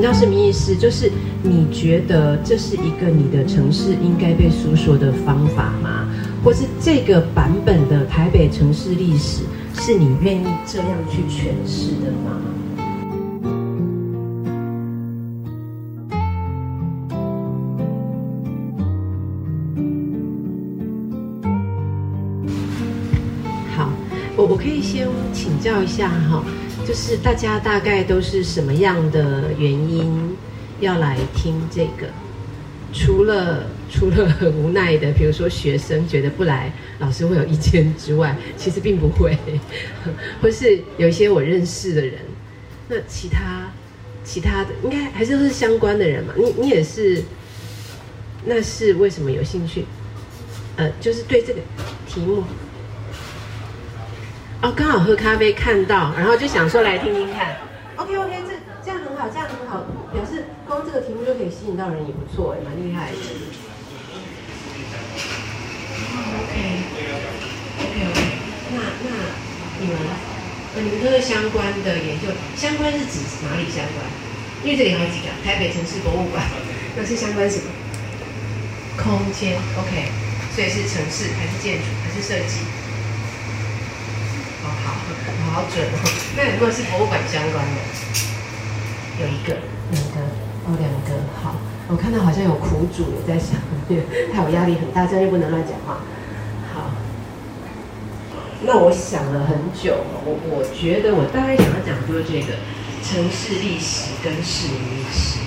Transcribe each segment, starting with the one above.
么叫市民意识？就是你觉得这是一个你的城市应该被诉说的方法吗？或是这个版本的台北城市历史是你愿意这样去诠释的吗？好，我我可以先请教一下哈。就是大家大概都是什么样的原因要来听这个？除了除了很无奈的，比如说学生觉得不来，老师会有意见之外，其实并不会，或是有一些我认识的人，那其他其他的应该还是都是相关的人嘛？你你也是，那是为什么有兴趣？呃，就是对这个题目。哦，刚好喝咖啡看到，然后就想说来听听看。OK OK，这这样很好，这样很好，表示光这个题目就可以吸引到人，也不错，也蛮厉害的。OK OK OK，那那你们，你们都是相关的研究，相关是指哪里相关？因为这里好几个，台北城市博物馆，那是相关什么？空间 OK，所以是城市还是建筑还是设计？好好准哦！那如果是博物馆相关的，有一个、两个哦，两个好。我看到好像有苦主也在想，他有压力很大，这样又不能乱讲话。好，那我想了很久，我我觉得我大概想要讲就是这个城市历史跟市民历史。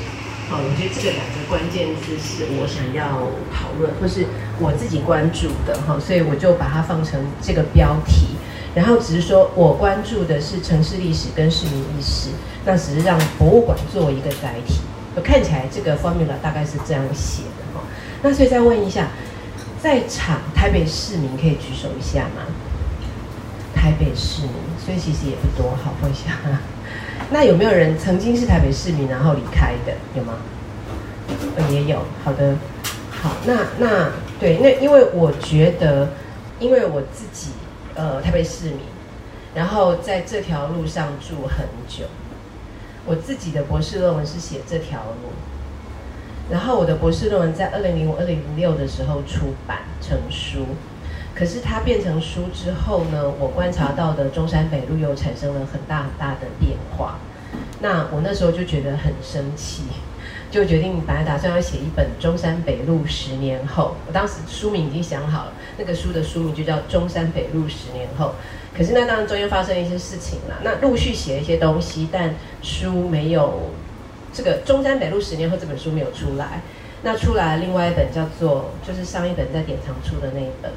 好，我觉得这个两个关键字是我想要讨论，或是我自己关注的哈，所以我就把它放成这个标题。然后只是说，我关注的是城市历史跟市民意识，那只是让博物馆作为一个载体。我看起来这个 formula 大概是这样写的哈。那所以再问一下，在场台北市民可以举手一下吗？台北市民，所以其实也不多，好问一下。那有没有人曾经是台北市民然后离开的？有吗？也有。好的，好，那那对，那因为我觉得，因为我自己。呃，台北市民，然后在这条路上住很久。我自己的博士论文是写这条路，然后我的博士论文在二零零五、二零零六的时候出版成书，可是它变成书之后呢，我观察到的中山北路又产生了很大很大的变化。那我那时候就觉得很生气。就决定本来打算要写一本《中山北路十年后》，我当时书名已经想好了，那个书的书名就叫《中山北路十年后》。可是那当然中间发生一些事情了，那陆续写一些东西，但书没有这个《中山北路十年后》这本书没有出来。那出来另外一本叫做，就是上一本在典藏出的那一本。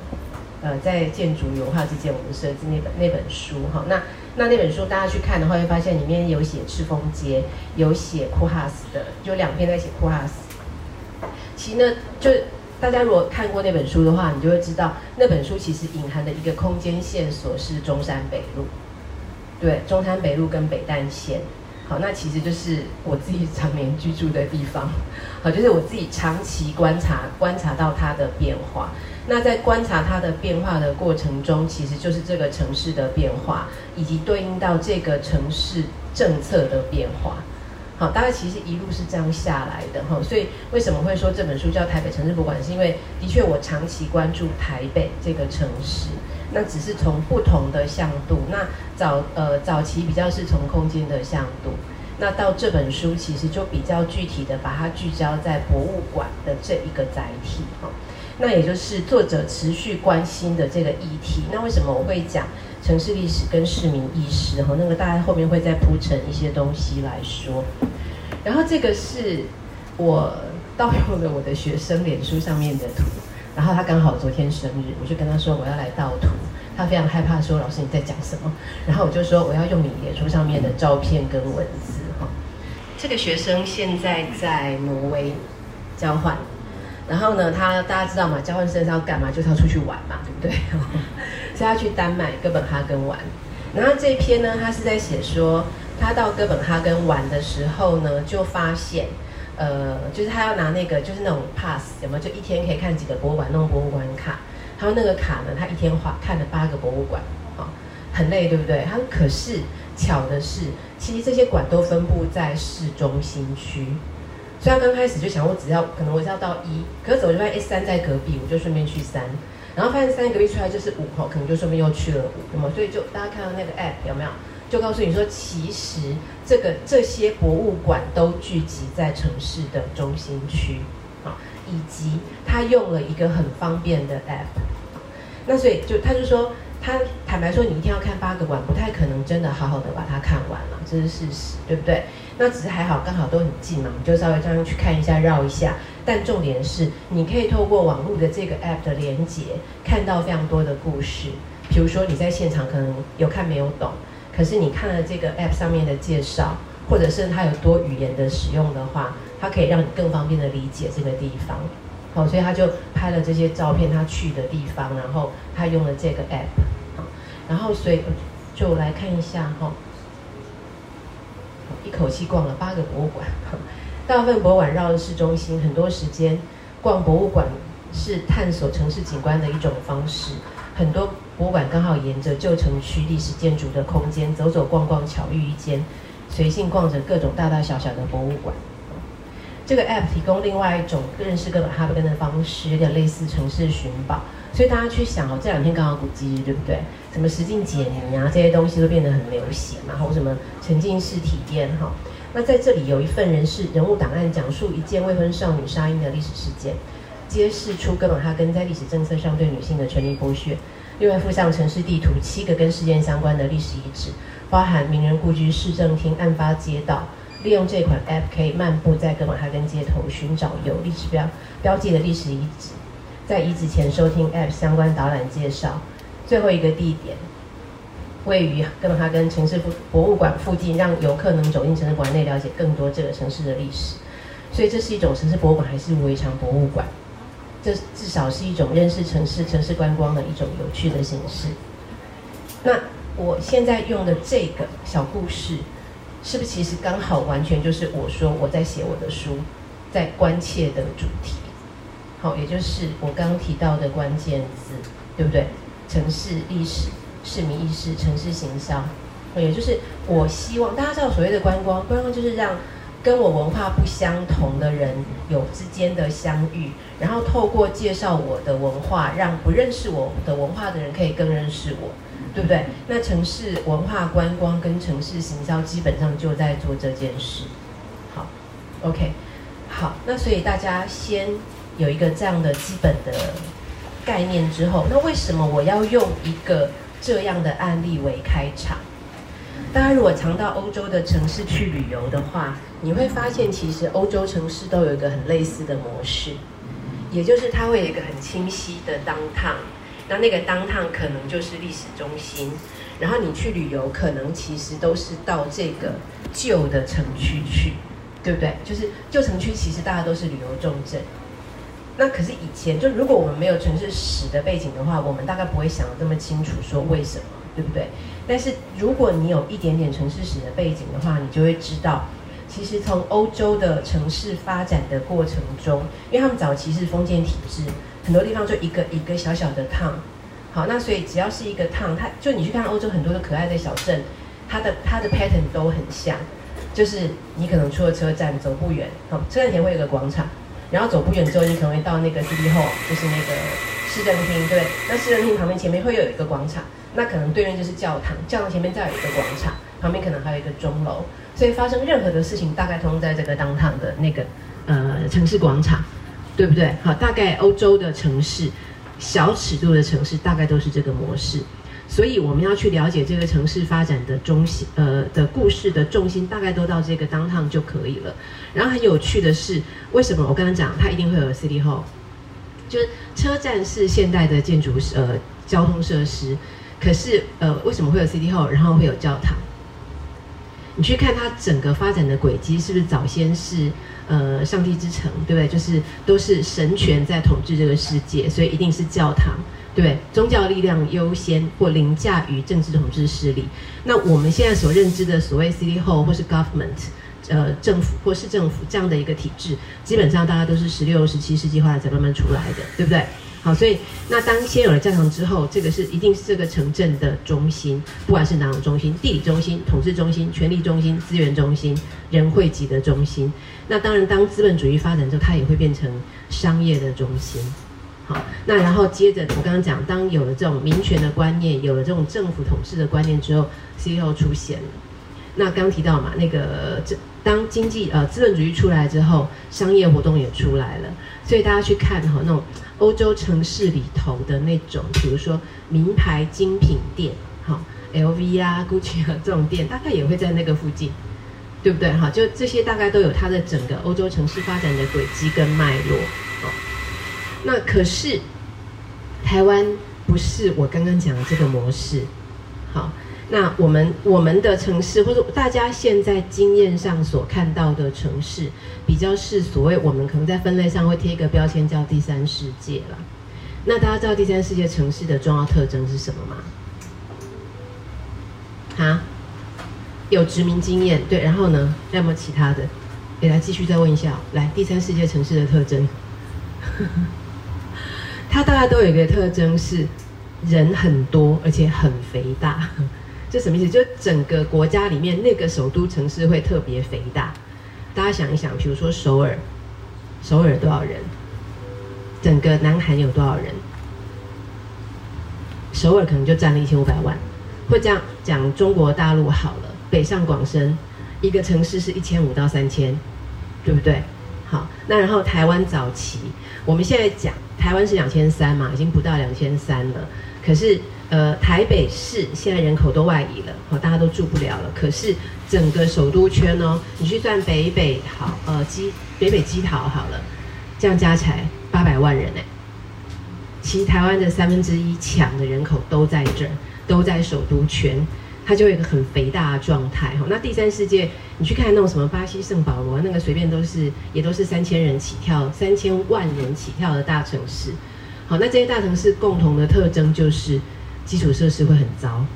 呃，在建筑油画之间，我们设置那本那本书哈，那那那本书大家去看的话，会发现里面有写赤峰街，有写库哈斯的，就两篇在写库哈斯。其实呢，就大家如果看过那本书的话，你就会知道那本书其实隐含的一个空间线索是中山北路，对，中山北路跟北淡线。好，那其实就是我自己常年居住的地方，好，就是我自己长期观察观察到它的变化。那在观察它的变化的过程中，其实就是这个城市的变化，以及对应到这个城市政策的变化。好，大概其实一路是这样下来的哈。所以为什么会说这本书叫《台北城市博物馆》？是因为的确我长期关注台北这个城市，那只是从不同的向度。那早呃早期比较是从空间的向度，那到这本书其实就比较具体的把它聚焦在博物馆的这一个载体哈。那也就是作者持续关心的这个议题。那为什么我会讲城市历史跟市民意识？哈，那个大家后面会再铺成一些东西来说。然后这个是我盗用了我的学生脸书上面的图，然后他刚好昨天生日，我就跟他说我要来盗图，他非常害怕说老师你在讲什么，然后我就说我要用你脸书上面的照片跟文字哈。这个学生现在在挪威交换。然后呢，他大家知道吗？交换生是要干嘛？就是要出去玩嘛，对不对？是要去丹麦哥本哈根玩。然后这一篇呢，他是在写说，他到哥本哈根玩的时候呢，就发现，呃，就是他要拿那个，就是那种 pass，有没有？就一天可以看几个博物馆，那种博物馆卡。他说那个卡呢，他一天花看了八个博物馆，好，很累，对不对？他可是巧的是，其实这些馆都分布在市中心区。所以他刚开始就想，我只要可能我是要到一，可是走就发现三在隔壁，我就顺便去三，然后发现三隔壁出来就是五吼，可能就顺便又去了五，那么所以就大家看到那个 app 有没有？就告诉你说，其实这个这些博物馆都聚集在城市的中心区，啊，以及他用了一个很方便的 app，那所以就他就说。他坦白说，你一天要看八个馆，不太可能真的好好的把它看完了，这是事实，对不对？那只是还好，刚好都很近嘛，你就稍微这样去看一下，绕一下。但重点是，你可以透过网络的这个 app 的连接，看到非常多的故事。比如说你在现场可能有看没有懂，可是你看了这个 app 上面的介绍，或者是它有多语言的使用的话，它可以让你更方便的理解这个地方。好，所以他就拍了这些照片，他去的地方，然后他用了这个 app。然后，所以就来看一下哈，一口气逛了八个博物馆。大部分博物馆绕的市中心，很多时间逛博物馆是探索城市景观的一种方式。很多博物馆刚好沿着旧城区历史建筑的空间走走逛逛，巧遇一间，随性逛着各种大大小小的博物馆。这个 app 提供另外一种认识哥本哈根的方式，有点类似城市寻宝。所以大家去想哦，这两天刚好古迹日，对不对？什么实境解谜啊，这些东西都变得很流行嘛。然后什么沉浸式体验哈。那在这里有一份人事人物档案，讲述一件未婚少女杀婴的历史事件，揭示出哥本哈根在历史政策上对女性的权利剥削。另外附上城市地图，七个跟事件相关的历史遗址，包含名人故居、市政厅、案发街道。利用这款 App 可以漫步在哥本哈根街头，寻找有历史标标记的历史遗址，在遗址前收听 App 相关导览介绍。最后一个地点位于哥本哈根城市博物馆附近，让游客能走进城市馆内，了解更多这个城市的历史。所以这是一种城市博物馆，还是围场博物馆？这至少是一种认识城市、城市观光的一种有趣的形式。那我现在用的这个小故事。是不是其实刚好完全就是我说我在写我的书，在关切的主题，好，也就是我刚刚提到的关键字，对不对？城市历史、市民意识、城市形象，也就是我希望大家知道所谓的观光，观光就是让跟我文化不相同的人有之间的相遇，然后透过介绍我的文化，让不认识我的文化的人可以更认识我。对不对？那城市文化观光跟城市行销基本上就在做这件事。好，OK，好，那所以大家先有一个这样的基本的概念之后，那为什么我要用一个这样的案例为开场？大家如果常到欧洲的城市去旅游的话，你会发现其实欧洲城市都有一个很类似的模式，也就是它会有一个很清晰的当趟。那那个当趟可能就是历史中心，然后你去旅游，可能其实都是到这个旧的城区去，对不对？就是旧城区其实大家都是旅游重镇。那可是以前，就如果我们没有城市史的背景的话，我们大概不会想的这么清楚，说为什么，对不对？但是如果你有一点点城市史的背景的话，你就会知道，其实从欧洲的城市发展的过程中，因为他们早期是封建体制。很多地方就一个一个小小的趟，好，那所以只要是一个趟，它就你去看欧洲很多的可爱的小镇，它的它的 pattern 都很像，就是你可能出了车站走不远，好，车站前会有个广场，然后走不远之后，你可能会到那个 city hall，就是那个市政厅，对，那市政厅旁边前面会有一个广场，那可能对面就是教堂，教堂前面再有一个广场，旁边可能还有一个钟楼，所以发生任何的事情，大概通在这个当趟的那个呃城市广场。对不对？好，大概欧洲的城市，小尺度的城市大概都是这个模式，所以我们要去了解这个城市发展的中心，呃的故事的重心，大概都到这个当趟就可以了。然后很有趣的是，为什么我刚刚讲它一定会有 city hall，就是车站是现代的建筑，呃交通设施，可是呃为什么会有 city hall，然后会有教堂？你去看它整个发展的轨迹，是不是早先是？呃，上帝之城，对不对？就是都是神权在统治这个世界，所以一定是教堂，对？宗教力量优先或凌驾于政治统治势力。那我们现在所认知的所谓 city hall 或是 government，呃，政府或是政府这样的一个体制，基本上大家都是十六、十七世纪后来才慢慢出来的，对不对？好，所以那当先有了教堂之后，这个是一定是这个城镇的中心，不管是哪种中心，地理中心、统治中心、权力中心、资源中心、人汇集的中心。那当然，当资本主义发展之后，它也会变成商业的中心。好，那然后接着我刚刚讲，当有了这种民权的观念，有了这种政府统治的观念之后，CEO 出现了。那刚提到嘛，那个这当经济呃资本主义出来之后，商业活动也出来了，所以大家去看哈那种。欧洲城市里头的那种，比如说名牌精品店，哈，LV 啊、GUCCI 啊这种店，大概也会在那个附近，对不对？哈，就这些大概都有它的整个欧洲城市发展的轨迹跟脉络。那可是台湾不是我刚刚讲的这个模式，好。那我们我们的城市，或者大家现在经验上所看到的城市，比较是所谓我们可能在分类上会贴一个标签叫第三世界了。那大家知道第三世界城市的重要特征是什么吗？啊？有殖民经验，对，然后呢？还有没有其他的？也来继续再问一下，来第三世界城市的特征，它大概都有一个特征是人很多，而且很肥大。这什么意思？就整个国家里面那个首都城市会特别肥大。大家想一想，比如说首尔，首尔多少人？整个南韩有多少人？首尔可能就占了一千五百万。会这样讲中国大陆好了，北上广深一个城市是一千五到三千，对不对？好，那然后台湾早期，我们现在讲台湾是两千三嘛，已经不到两千三了，可是。呃，台北市现在人口都外移了，好，大家都住不了了。可是整个首都圈哦，你去算北北好，呃，基北北基桃好了，这样加起来八百万人哎。其台湾的三分之一强的人口都在这儿，都在首都圈，它就有一个很肥大的状态哈。那第三世界，你去看那种什么巴西圣保罗，那个随便都是也都是三千人起跳，三千万人起跳的大城市。好，那这些大城市共同的特征就是。基础设施会很糟，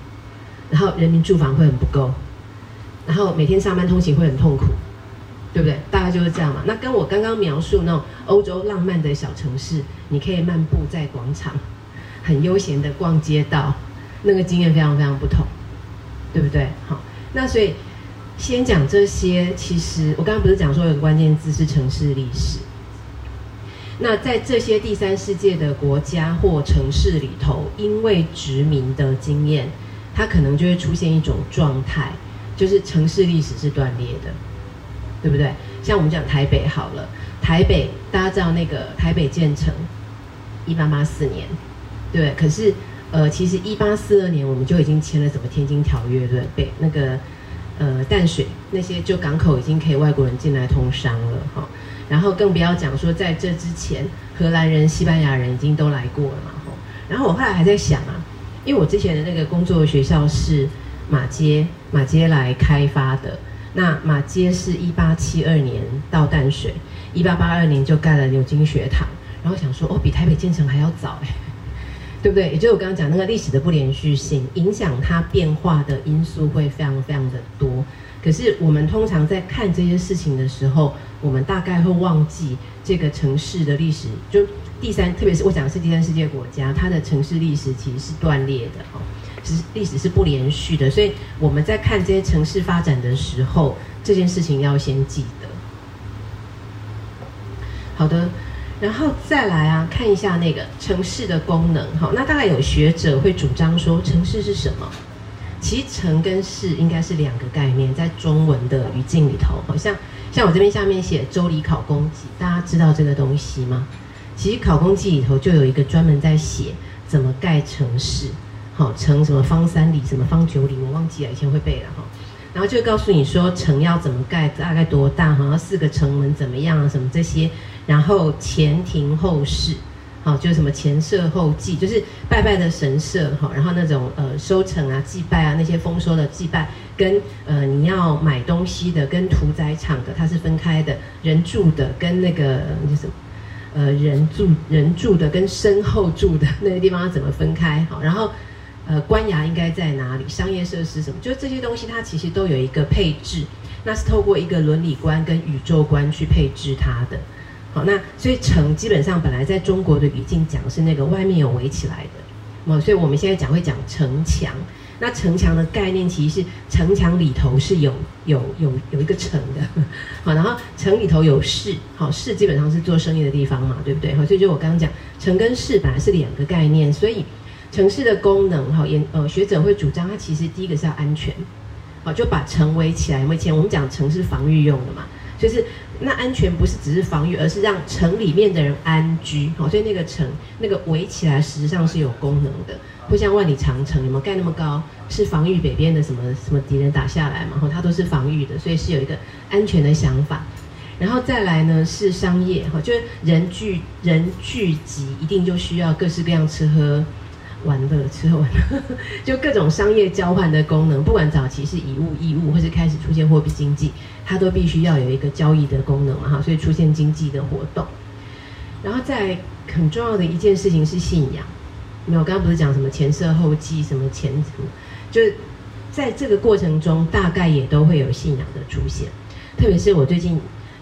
然后人民住房会很不够，然后每天上班通勤会很痛苦，对不对？大概就是这样嘛。那跟我刚刚描述那种欧洲浪漫的小城市，你可以漫步在广场，很悠闲的逛街道，那个经验非常非常不同，对不对？好，那所以先讲这些。其实我刚刚不是讲说有个关键字是城市历史。那在这些第三世界的国家或城市里头，因为殖民的经验，它可能就会出现一种状态，就是城市历史是断裂的，对不对？像我们讲台北好了，台北大家知道那个台北建成一八八四年，对，可是呃，其实一八四二年我们就已经签了什么天津条约，对，北那个呃淡水那些就港口已经可以外国人进来通商了，哈。然后更不要讲说，在这之前，荷兰人、西班牙人已经都来过了嘛。然后我后来还在想啊，因为我之前的那个工作学校是马街，马街来开发的。那马街是一八七二年到淡水，一八八二年就盖了牛津学堂。然后想说，哦，比台北建成还要早哎，对不对？也就是我刚刚讲那个历史的不连续性，影响它变化的因素会非常非常的多。可是我们通常在看这些事情的时候，我们大概会忘记这个城市的历史。就第三，特别是我讲的是第三世界国家，它的城市历史其实是断裂的哦，其实历史是不连续的。所以我们在看这些城市发展的时候，这件事情要先记得。好的，然后再来啊，看一下那个城市的功能。好，那大概有学者会主张说，城市是什么？其实城跟市应该是两个概念，在中文的语境里头，好像像我这边下面写《周礼考工记》，大家知道这个东西吗？其实《考工记》里头就有一个专门在写怎么盖城市，好城什么方三里，什么方九里，我忘记了，以前会背了哈。然后就告诉你说城要怎么盖，大概多大，好像四个城门怎么样啊，什么这些，然后前庭后室。好，就是什么前社后祭，就是拜拜的神社哈，然后那种呃收成啊、祭拜啊那些丰收的祭拜，跟呃你要买东西的跟屠宰场的它是分开的，人住的跟那个那什么呃人住人住的跟身后住的那个地方要怎么分开？好，然后呃官衙应该在哪里？商业设施什么？就这些东西它其实都有一个配置，那是透过一个伦理观跟宇宙观去配置它的。好，那所以城基本上本来在中国的语境讲是那个外面有围起来的，哦，所以我们现在讲会讲城墙。那城墙的概念其实是城墙里头是有有有有一个城的，好，然后城里头有市，好，市基本上是做生意的地方嘛，对不对？好，所以就我刚刚讲，城跟市本来是两个概念，所以城市的功能，哈，研呃学者会主张它其实第一个是要安全，好，就把城围起来。以前我们讲城是防御用的嘛，就是那安全不是只是防御，而是让城里面的人安居，好，所以那个城那个围起来实际上是有功能的。不像万里长城，有没有盖那么高？是防御北边的什么什么敌人打下来嘛？然后它都是防御的，所以是有一个安全的想法。然后再来呢是商业，哈，就是人聚人聚集，一定就需要各式各样吃喝玩乐，吃喝玩乐，就各种商业交换的功能。不管早期是以物易物，或是开始出现货币经济，它都必须要有一个交易的功能嘛，哈，所以出现经济的活动。然后再很重要的一件事情是信仰。没有，刚刚不是讲什么前设后继，什么前途，就是在这个过程中，大概也都会有信仰的出现。特别是我最近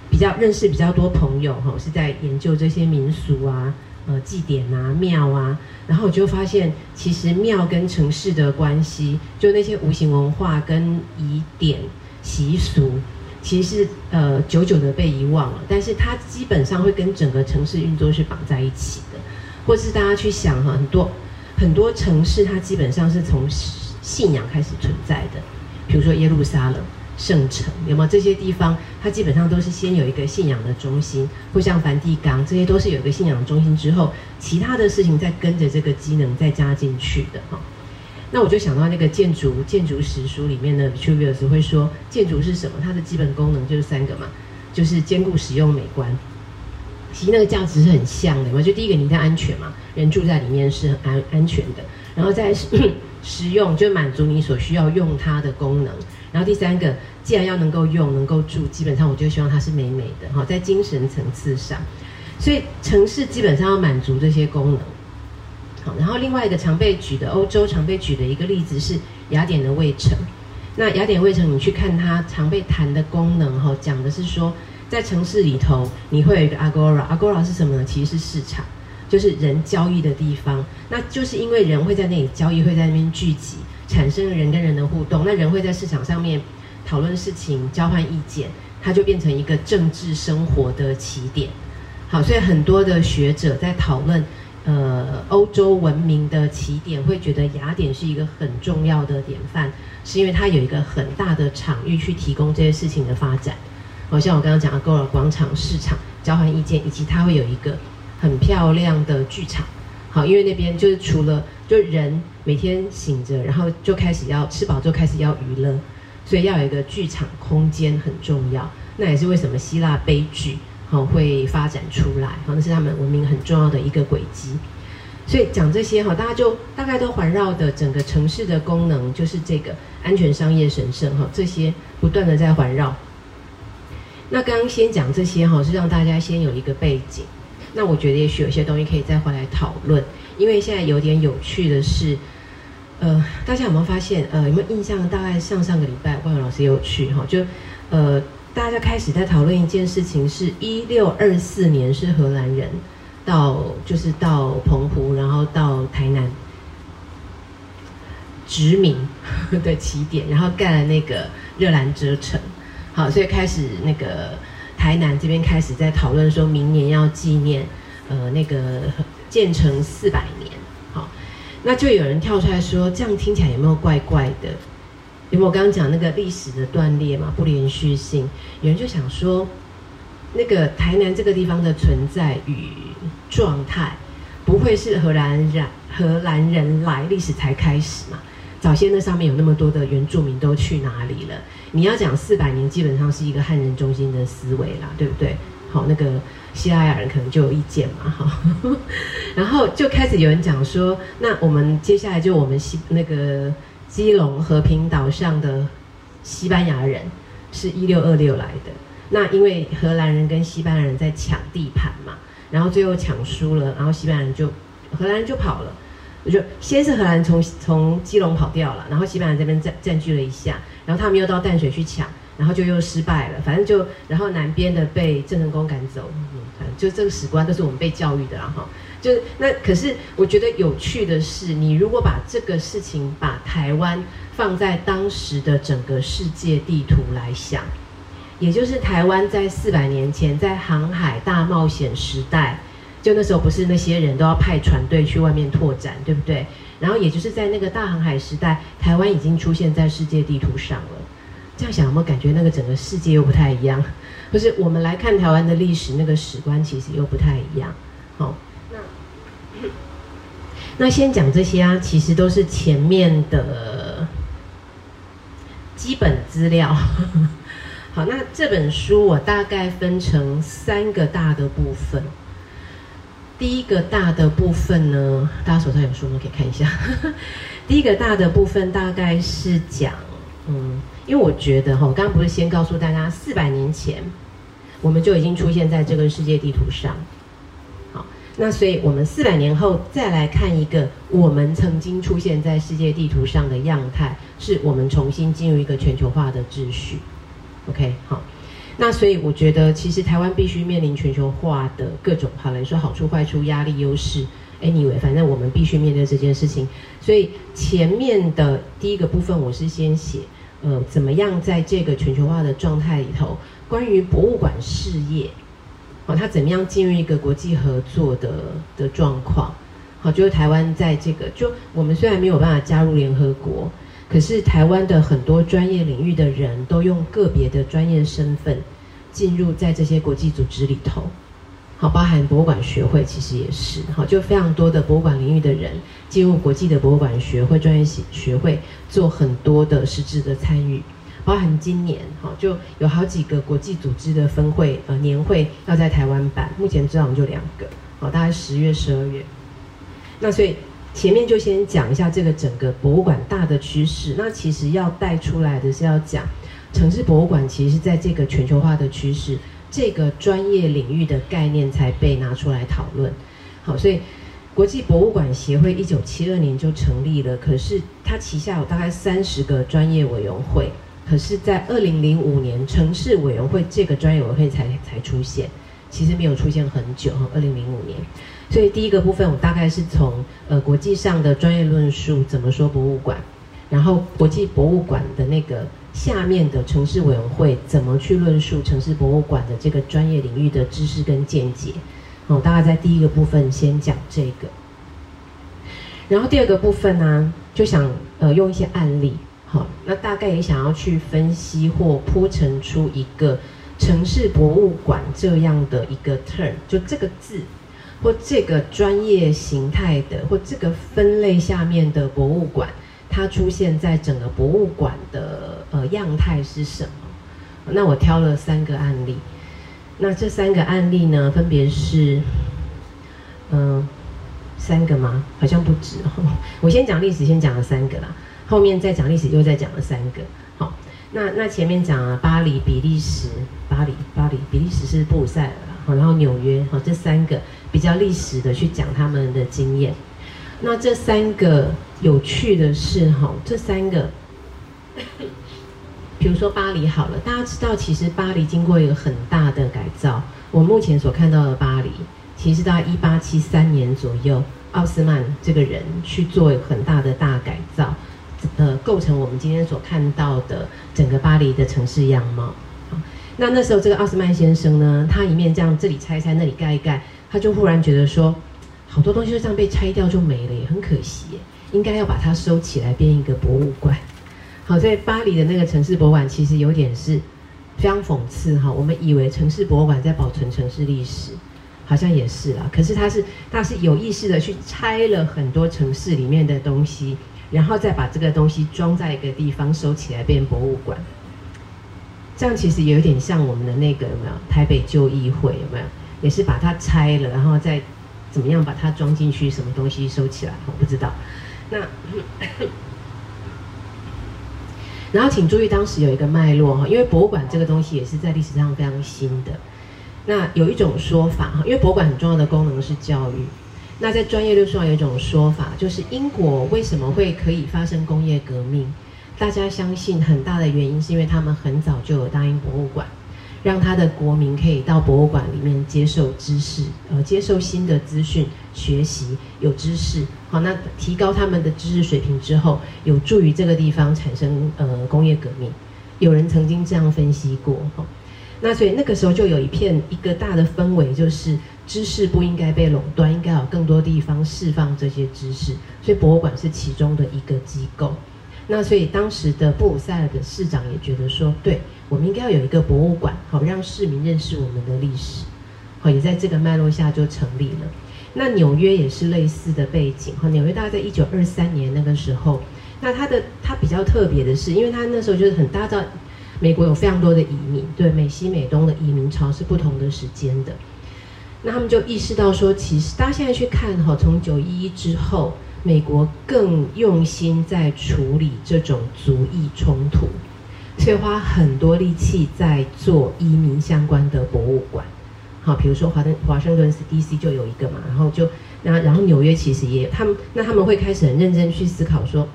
比较认识比较多朋友哈，是在研究这些民俗啊、呃祭典啊、庙啊，然后我就发现，其实庙跟城市的关系，就那些无形文化跟仪典习俗，其实呃久久的被遗忘了，但是它基本上会跟整个城市运作是绑在一起的。或是大家去想哈，很多很多城市它基本上是从信仰开始存在的，比如说耶路撒冷圣城，有没有这些地方？它基本上都是先有一个信仰的中心，或像梵蒂冈，这些都是有一个信仰中心之后，其他的事情再跟着这个机能再加进去的哈。那我就想到那个建筑建筑史书里面的 Vitruvius 会说，建筑是什么？它的基本功能就是三个嘛，就是兼顾使用美观。其实那个价值是很像的嘛，就第一个你一定安全嘛，人住在里面是很安安全的，然后再实 用，就满足你所需要用它的功能，然后第三个，既然要能够用能够住，基本上我就希望它是美美的哈，在精神层次上，所以城市基本上要满足这些功能。好，然后另外一个常被举的欧洲常被举的一个例子是雅典的卫城，那雅典卫城你去看它常被谈的功能哈，讲的是说。在城市里头，你会有一个 agora，agora 是什么呢？其实是市场，就是人交易的地方。那就是因为人会在那里交易，会在那边聚集，产生了人跟人的互动。那人会在市场上面讨论事情、交换意见，它就变成一个政治生活的起点。好，所以很多的学者在讨论，呃，欧洲文明的起点，会觉得雅典是一个很重要的典范，是因为它有一个很大的场域去提供这些事情的发展。好像我刚刚讲的 g o 广场市场交换意见，以及它会有一个很漂亮的剧场。好，因为那边就是除了就人每天醒着，然后就开始要吃饱就开始要娱乐，所以要有一个剧场空间很重要。那也是为什么希腊悲剧好会发展出来，好那是他们文明很重要的一个轨迹。所以讲这些哈，大家就大概都环绕的整个城市的功能，就是这个安全、商业、神圣哈，这些不断的在环绕。那刚刚先讲这些哈，是让大家先有一个背景。那我觉得也许有些东西可以再回来讨论，因为现在有点有趣的是，呃，大家有没有发现？呃，有没有印象？大概上上个礼拜，万老师也有去哈，就呃，大家开始在讨论一件事情，是一六二四年是荷兰人到就是到澎湖，然后到台南殖民的起点，然后盖了那个热兰遮城。好，所以开始那个台南这边开始在讨论，说明年要纪念，呃，那个建成四百年。好，那就有人跳出来说，这样听起来有没有怪怪的？有没有刚刚讲那个历史的断裂嘛，不连续性？有人就想说，那个台南这个地方的存在与状态，不会是荷兰人荷兰人来历史才开始嘛？早先那上面有那么多的原住民都去哪里了？你要讲四百年，基本上是一个汉人中心的思维啦，对不对？好，那个希腊雅人可能就有意见嘛，哈。然后就开始有人讲说，那我们接下来就我们西那个基隆和平岛上的西班牙人是一六二六来的，那因为荷兰人跟西班牙人在抢地盘嘛，然后最后抢输了，然后西班牙人就荷兰人就跑了。就先是荷兰从从基隆跑掉了，然后西班牙这边占占据了一下，然后他们又到淡水去抢，然后就又失败了，反正就然后南边的被郑成功赶走，嗯，就这个史观都是我们被教育的啦哈。就那可是我觉得有趣的是，你如果把这个事情把台湾放在当时的整个世界地图来想，也就是台湾在四百年前在航海大冒险时代，就那时候不是那些人都要派船队去外面拓展，对不对？然后也就是在那个大航海时代，台湾已经出现在世界地图上了。这样想有没有感觉那个整个世界又不太一样？不是我们来看台湾的历史，那个史观其实又不太一样。好，那那先讲这些啊，其实都是前面的基本资料。好，那这本书我大概分成三个大的部分。第一个大的部分呢，大家手上有书吗？可以看一下。第一个大的部分大概是讲，嗯。因为我觉得哈，刚刚不是先告诉大家，四百年前我们就已经出现在这个世界地图上。好，那所以我们四百年后再来看一个我们曾经出现在世界地图上的样态，是我们重新进入一个全球化的秩序。OK，好，那所以我觉得其实台湾必须面临全球化的各种，好了，你说好处坏处、压力优势，Anyway，反正我们必须面对这件事情。所以前面的第一个部分，我是先写。呃，怎么样在这个全球化的状态里头，关于博物馆事业，哦，它怎么样进入一个国际合作的的状况？好，就是台湾在这个，就我们虽然没有办法加入联合国，可是台湾的很多专业领域的人都用个别的专业身份进入在这些国际组织里头。好，包含博物馆学会其实也是，好，就非常多的博物馆领域的人进入国际的博物馆学会专业学学会做很多的实质的参与，包含今年，好，就有好几个国际组织的分会呃年会要在台湾办，目前知道我们就两个，好，大概十月十二月。那所以前面就先讲一下这个整个博物馆大的趋势，那其实要带出来的是要讲城市博物馆其实是在这个全球化的趋势。这个专业领域的概念才被拿出来讨论。好，所以国际博物馆协会一九七二年就成立了，可是它旗下有大概三十个专业委员会，可是，在二零零五年城市委员会这个专业委员会才才出现，其实没有出现很久哈，二零零五年。所以第一个部分，我大概是从呃国际上的专业论述怎么说博物馆，然后国际博物馆的那个。下面的城市委员会怎么去论述城市博物馆的这个专业领域的知识跟见解？哦，大概在第一个部分先讲这个，然后第二个部分呢，就想呃用一些案例，好，那大概也想要去分析或铺陈出一个城市博物馆这样的一个 term，就这个字或这个专业形态的或这个分类下面的博物馆。它出现在整个博物馆的呃样态是什么？那我挑了三个案例。那这三个案例呢，分别是，嗯，三个吗？好像不止哦。我先讲历史，先讲了三个啦，后面再讲历史，又再讲了三个。好，那那前面讲了巴黎、比利时、巴黎、巴黎、比利时是布鲁塞尔好，然后纽约，好，这三个比较历史的去讲他们的经验。那这三个有趣的是哈，这三个，比如说巴黎好了，大家知道其实巴黎经过一个很大的改造。我目前所看到的巴黎，其实在一八七三年左右，奥斯曼这个人去做很大的大改造，呃，构成我们今天所看到的整个巴黎的城市样貌。那那时候这个奥斯曼先生呢，他一面这样这里拆拆那里盖一盖，他就忽然觉得说。好多东西就这样被拆掉就没了，也很可惜。应该要把它收起来，变一个博物馆。好，在巴黎的那个城市博物馆，其实有点是非常讽刺哈。我们以为城市博物馆在保存城市历史，好像也是啦。可是它是它是有意识的去拆了很多城市里面的东西，然后再把这个东西装在一个地方收起来变博物馆。这样其实有点像我们的那个有没有台北旧议会有没有？也是把它拆了，然后再。怎么样把它装进去？什么东西收起来？我不知道。那，然后请注意，当时有一个脉络哈，因为博物馆这个东西也是在历史上非常新的。那有一种说法哈，因为博物馆很重要的功能是教育。那在专业论述上有一种说法，就是英国为什么会可以发生工业革命？大家相信很大的原因是因为他们很早就有大英博物馆，让他的国民可以到博物馆里面接受知识，呃，接受新的资讯，学习有知识。好，那提高他们的知识水平之后，有助于这个地方产生呃工业革命。有人曾经这样分析过，哈。那所以那个时候就有一片一个大的氛围，就是知识不应该被垄断，应该有更多地方释放这些知识。所以博物馆是其中的一个机构。那所以当时的布鲁塞尔的市长也觉得说，对我们应该要有一个博物馆，好让市民认识我们的历史。好，也在这个脉络下就成立了。那纽约也是类似的背景。哈，纽约大概在一九二三年那个时候，那它的它比较特别的是，因为它那时候就是很大到。美国有非常多的移民，对美西美东的移民潮是不同的时间的。那他们就意识到说，其实大家现在去看哈，从九一一之后，美国更用心在处理这种族裔冲突，所以花很多力气在做移民相关的博物馆。好，比如说华登华盛顿 DC 就有一个嘛，然后就那然后纽约其实也他们那他们会开始很认真去思考说。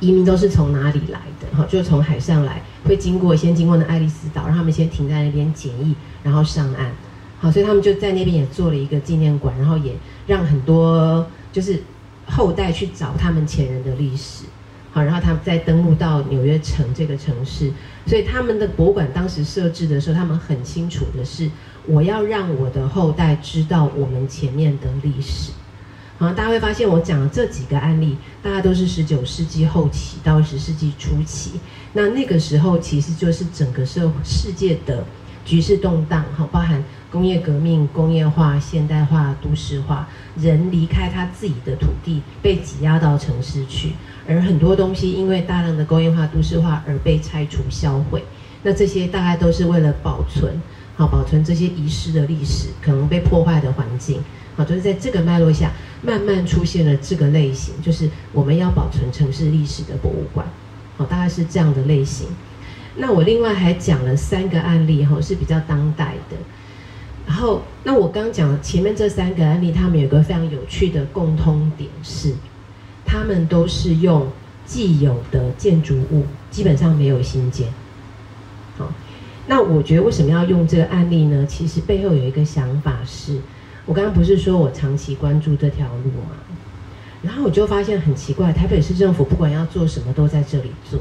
移民都是从哪里来的？哈，就从海上来，会经过先经过那爱丽丝岛，让他们先停在那边检疫，然后上岸。好，所以他们就在那边也做了一个纪念馆，然后也让很多就是后代去找他们前人的历史。好，然后他们再登陆到纽约城这个城市，所以他们的博物馆当时设置的时候，他们很清楚的是，我要让我的后代知道我们前面的历史。好，大家会发现我讲的这几个案例，大家都是十九世纪后期到二十世纪初期。那那个时候其实就是整个社世界的局势动荡，哈，包含工业革命、工业化、现代化、都市化，人离开他自己的土地，被挤压到城市去，而很多东西因为大量的工业化、都市化而被拆除、销毁。那这些大概都是为了保存，好，保存这些遗失的历史，可能被破坏的环境。好，就是在这个脉络下，慢慢出现了这个类型，就是我们要保存城市历史的博物馆。好，大概是这样的类型。那我另外还讲了三个案例，哈，是比较当代的。然后，那我刚讲前面这三个案例，他们有个非常有趣的共通点是，他们都是用既有的建筑物，基本上没有新建。好，那我觉得为什么要用这个案例呢？其实背后有一个想法是。我刚刚不是说我长期关注这条路吗？然后我就发现很奇怪，台北市政府不管要做什么都在这里做，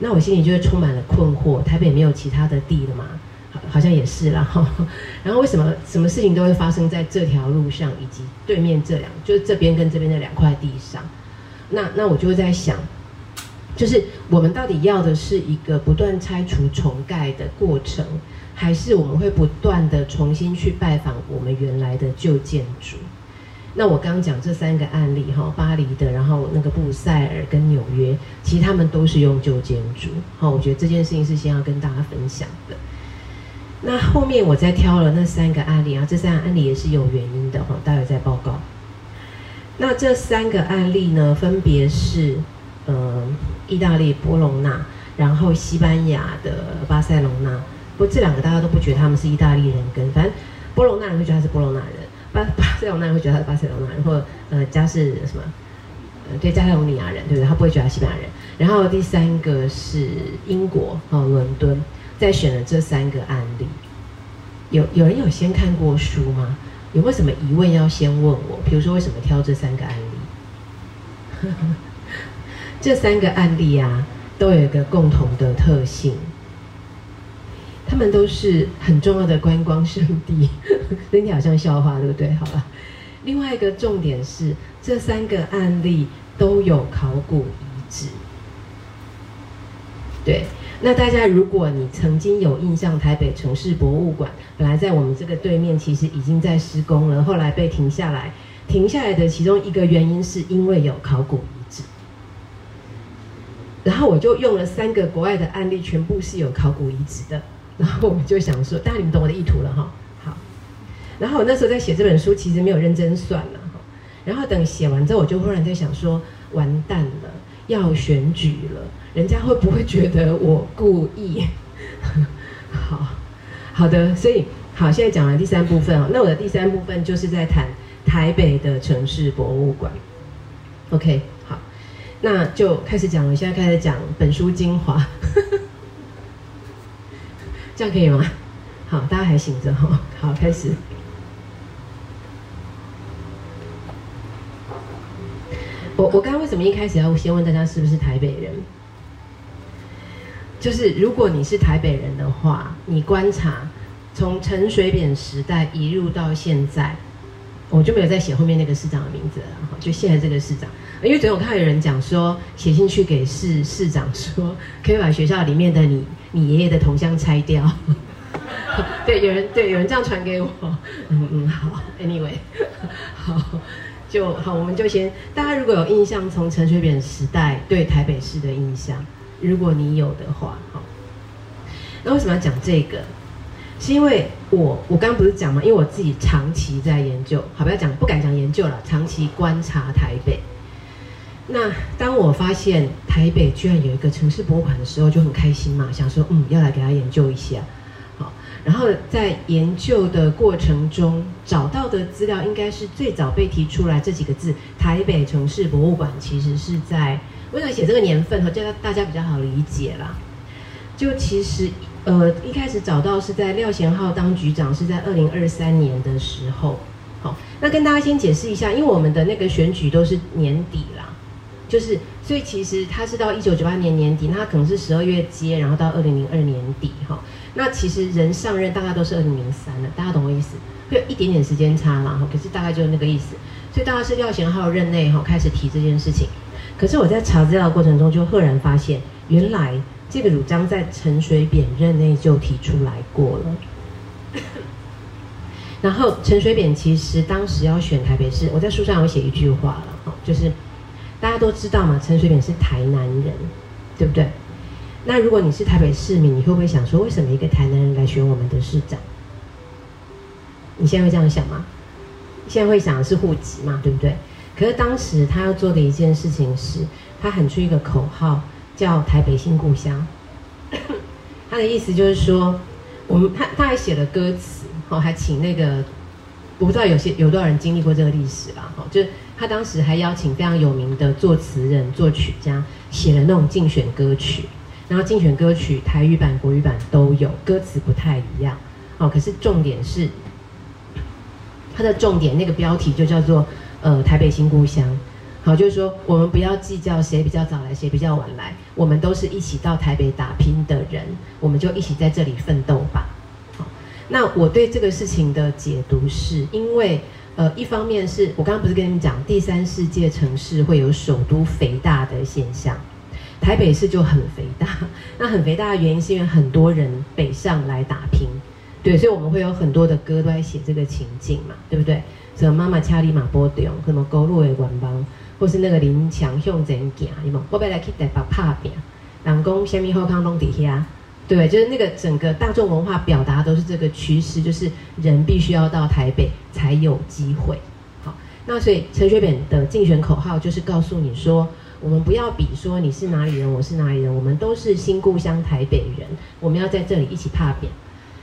那我心里就会充满了困惑。台北没有其他的地了吗？好，像也是啦。然后为什么什么事情都会发生在这条路上，以及对面这两，就是这边跟这边的两块地上？那那我就会在想，就是我们到底要的是一个不断拆除重盖的过程？还是我们会不断的重新去拜访我们原来的旧建筑。那我刚刚讲这三个案例哈，巴黎的，然后那个布塞尔跟纽约，其实他们都是用旧建筑。好，我觉得这件事情是先要跟大家分享的。那后面我再挑了那三个案例啊，这三个案例也是有原因的哈，待会再报告。那这三个案例呢，分别是嗯，意大利波隆纳，然后西班牙的巴塞隆纳。不，这两个大家都不觉得他们是意大利人，跟反正波隆纳人会觉得他是波隆纳人，巴巴塞隆纳人会觉得他是巴塞隆纳人，或呃加是什么？对，加泰隆尼亚人，对不对？他不会觉得他是西班牙人。然后第三个是英国，哦，伦敦，在选了这三个案例。有有人有先看过书吗？有没有什么疑问要先问我？比如说为什么挑这三个案例？这三个案例啊，都有一个共同的特性。他们都是很重要的观光圣地，听起来好像笑话，对不对？好了，另外一个重点是，这三个案例都有考古遗址。对，那大家如果你曾经有印象，台北城市博物馆本来在我们这个对面，其实已经在施工了，后来被停下来。停下来的其中一个原因是因为有考古遗址。然后我就用了三个国外的案例，全部是有考古遗址的。然后我就想说，大家你们懂我的意图了哈。好，然后我那时候在写这本书，其实没有认真算了。然后等写完之后，我就忽然在想说，完蛋了，要选举了，人家会不会觉得我故意？好好的，所以好，现在讲完第三部分哦。那我的第三部分就是在谈台北的城市博物馆。OK，好，那就开始讲了。现在开始讲本书精华，这样可以吗？好，大家还醒着哈。好，开始。我我刚刚为什么一开始要先问大家是不是台北人？就是如果你是台北人的话，你观察从陈水扁时代一路到现在。我就没有再写后面那个市长的名字了，就现在这个市长，因为昨天我看有人讲说写信去给市市长说，可以把学校里面的你 你爷爷的铜像拆掉。对，有人对有人这样传给我，嗯嗯好，anyway，好就好，我们就先大家如果有印象，从陈水扁时代对台北市的印象，如果你有的话，好，那为什么要讲这个？是因为我我刚刚不是讲吗？因为我自己长期在研究，好不要讲不敢讲研究了，长期观察台北。那当我发现台北居然有一个城市博物馆的时候，就很开心嘛，想说嗯要来给他研究一下。好，然后在研究的过程中找到的资料，应该是最早被提出来这几个字：台北城市博物馆。其实是在为了写这个年份，和叫大家比较好理解啦。就其实。呃，一开始找到是在廖贤浩当局长，是在二零二三年的时候。好，那跟大家先解释一下，因为我们的那个选举都是年底啦，就是所以其实他是到一九九八年年底，那可能是十二月接，然后到二零零二年底哈。那其实人上任大概都是二零零三了，大家懂我意思？会有一点点时间差啦，哈，可是大概就是那个意思。所以大概是廖贤浩任内哈开始提这件事情。可是我在查资料的过程中，就赫然发现，原来。这个主张在陈水扁任内就提出来过了，然后陈水扁其实当时要选台北市，我在书上有写一句话了，就是大家都知道嘛，陈水扁是台南人，对不对？那如果你是台北市民，你会不会想说，为什么一个台南人来选我们的市长？你现在会这样想吗？现在会想的是户籍嘛，对不对？可是当时他要做的一件事情是，他喊出一个口号。叫台北新故乡，他的意思就是说，我们他他还写了歌词，哦，还请那个我不知道有些有多少人经历过这个历史啦，哈，就是他当时还邀请非常有名的作词人、作曲家写了那种竞选歌曲，然后竞选歌曲台语版、国语版都有，歌词不太一样，哦，可是重点是，它的重点那个标题就叫做呃台北新故乡。好，就是说，我们不要计较谁比较早来，谁比较晚来，我们都是一起到台北打拼的人，我们就一起在这里奋斗吧。好，那我对这个事情的解读是，因为，呃，一方面是我刚刚不是跟你们讲，第三世界城市会有首都肥大的现象，台北市就很肥大，那很肥大的原因是因为很多人北上来打拼，对，所以我们会有很多的歌都在写这个情境嘛，对不对？什么妈妈掐里马波丢，什么高路的官帮。或是那个林强向前行，你们我本来去台北拍片，人讲虾米好康拢底下，对，就是那个整个大众文化表达都是这个趋势，就是人必须要到台北才有机会。好，那所以陈水扁的竞选口号就是告诉你说，我们不要比说你是哪里人，我是哪里人，我们都是新故乡台北人，我们要在这里一起拍片。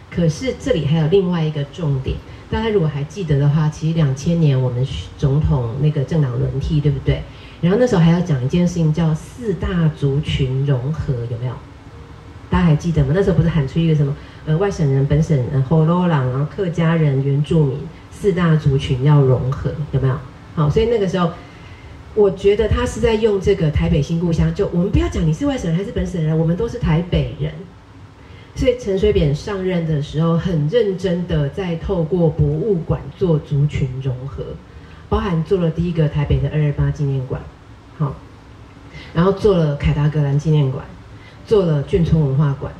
可是这里还有另外一个重点。大家如果还记得的话，其实两千年我们总统那个政党轮替，对不对？然后那时候还要讲一件事情，叫四大族群融合，有没有？大家还记得吗？那时候不是喊出一个什么呃外省人、本省人、火罗朗，然后客家人、原住民四大族群要融合，有没有？好，所以那个时候，我觉得他是在用这个台北新故乡，就我们不要讲你是外省人还是本省人，我们都是台北人。所以陈水扁上任的时候，很认真的在透过博物馆做族群融合，包含做了第一个台北的二二八纪念馆，好，然后做了凯达格兰纪念馆，做了眷村文化馆，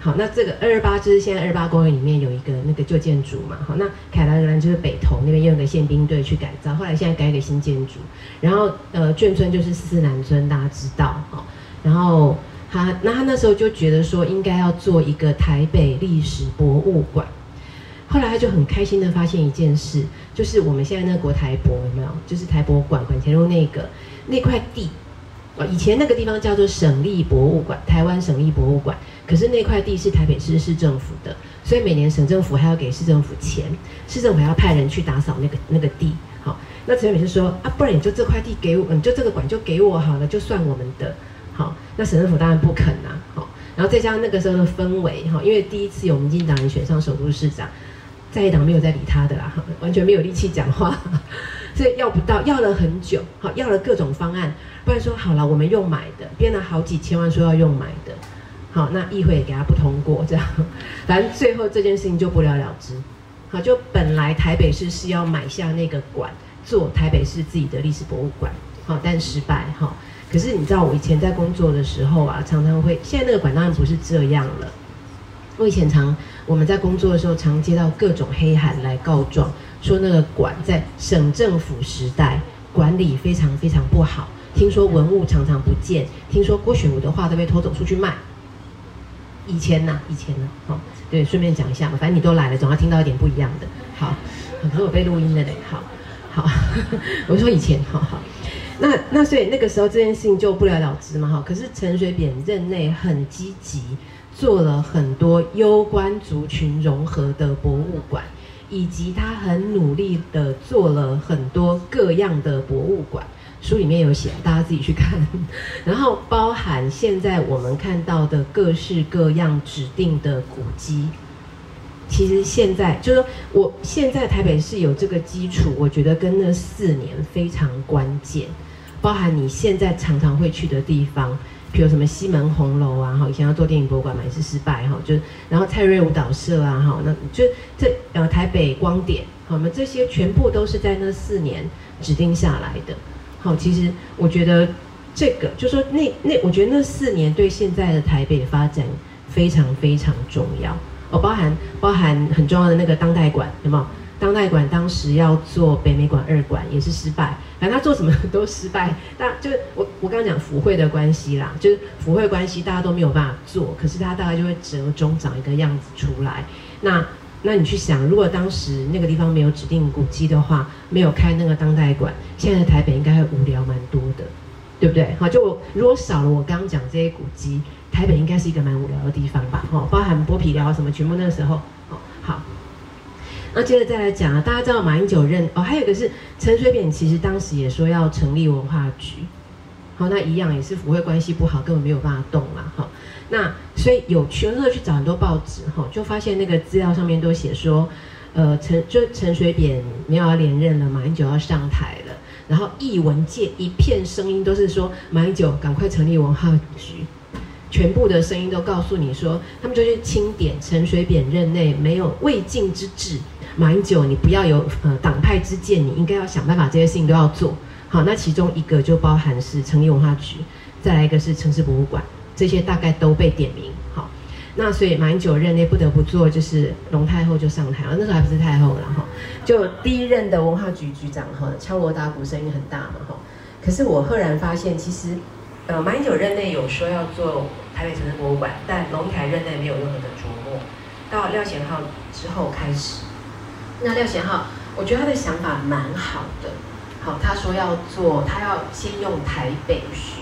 好，那这个二二八就是现在二八公园里面有一个那个旧建筑嘛，好，那凯达格兰就是北投那边用个宪兵队去改造，后来现在改给新建筑，然后呃眷村就是四四南村，大家知道，好，然后。他那他那时候就觉得说应该要做一个台北历史博物馆，后来他就很开心的发现一件事，就是我们现在那个国台博有没有？就是台博馆馆前路那个那块地，以前那个地方叫做省立博物馆，台湾省立博物馆，可是那块地是台北市市政府的，所以每年省政府还要给市政府钱，市政府还要派人去打扫那个那个地，好，那陈水扁是说啊，不然你就这块地给我，你就这个馆就给我好了，就算我们的。那省政府当然不肯呐。好，然后再加上那个时候的氛围，哈，因为第一次有民进党人选上首都市长，在野党没有在理他的啦，完全没有力气讲话，所以要不到，要了很久，好，要了各种方案，不然说好了，我们用买的，编了好几千万说要用买的，好，那议会也给他不通过，这样，反正最后这件事情就不了了之。好，就本来台北市是要买下那个馆，做台北市自己的历史博物馆，好，但失败，哈。可是你知道，我以前在工作的时候啊，常常会，现在那个馆当然不是这样了。我以前常我们在工作的时候，常接到各种黑函来告状，说那个馆在省政府时代管理非常非常不好，听说文物常常不见，听说郭雪武的画都被偷走出去卖。以前呢，以前呢，好，对，顺便讲一下嘛，反正你都来了，总要听到一点不一样的。好，可是我被录音了嘞，好，好，我说以前，好好。那那所以那个时候这件事情就不了了之嘛哈。可是陈水扁任内很积极，做了很多攸关族群融合的博物馆，以及他很努力的做了很多各样的博物馆，书里面有写，大家自己去看。然后包含现在我们看到的各式各样指定的古迹，其实现在就是说我现在台北市有这个基础，我觉得跟那四年非常关键。包含你现在常常会去的地方，比如什么西门红楼啊，哈，以前要做电影博物馆嘛，也是失败哈，就然后蔡瑞舞蹈社啊，哈，那就这呃台北光点，好，那这些全部都是在那四年指定下来的，好，其实我觉得这个就说那那，我觉得那四年对现在的台北发展非常非常重要，哦，包含包含很重要的那个当代馆，有没有？当代馆当时要做北美馆二馆也是失败，反正他做什么都失败。但就是我我刚刚讲福会的关系啦，就是福会关系大家都没有办法做，可是他大概就会折中长一个样子出来。那那你去想，如果当时那个地方没有指定古迹的话，没有开那个当代馆，现在台北应该会无聊蛮多的，对不对？好，就我如果少了我刚刚讲这些古迹，台北应该是一个蛮无聊的地方吧？哈，包含剥皮寮什么，全部那个时候，哦，好。那接着再来讲啊，大家知道马英九任哦，还有一个是陈水扁，其实当时也说要成立文化局，好，那一样也是府会关系不好，根本没有办法动嘛，哈。那所以有全热去找很多报纸，哈，就发现那个资料上面都写说，呃，陈就陈水扁没有要连任了，马英九要上台了，然后艺文界一片声音都是说马英九赶快成立文化局。全部的声音都告诉你说，他们就去清点陈水扁任内没有未尽之志。马英九，你不要有呃党派之见，你应该要想办法，这些事情都要做好。那其中一个就包含是成立文化局，再来一个是城市博物馆，这些大概都被点名。好，那所以马英九任内不得不做，就是龙太后就上台了，那时候还不是太后了哈，就第一任的文化局局长哈，敲锣打鼓声音很大嘛哈。可是我赫然发现，其实呃马英九任内有说要做。台北城市博物馆，但龙台任内没有任何的琢磨。到廖贤浩之后开始，那廖贤浩，我觉得他的想法蛮好的。好，他说要做，他要先用台北学，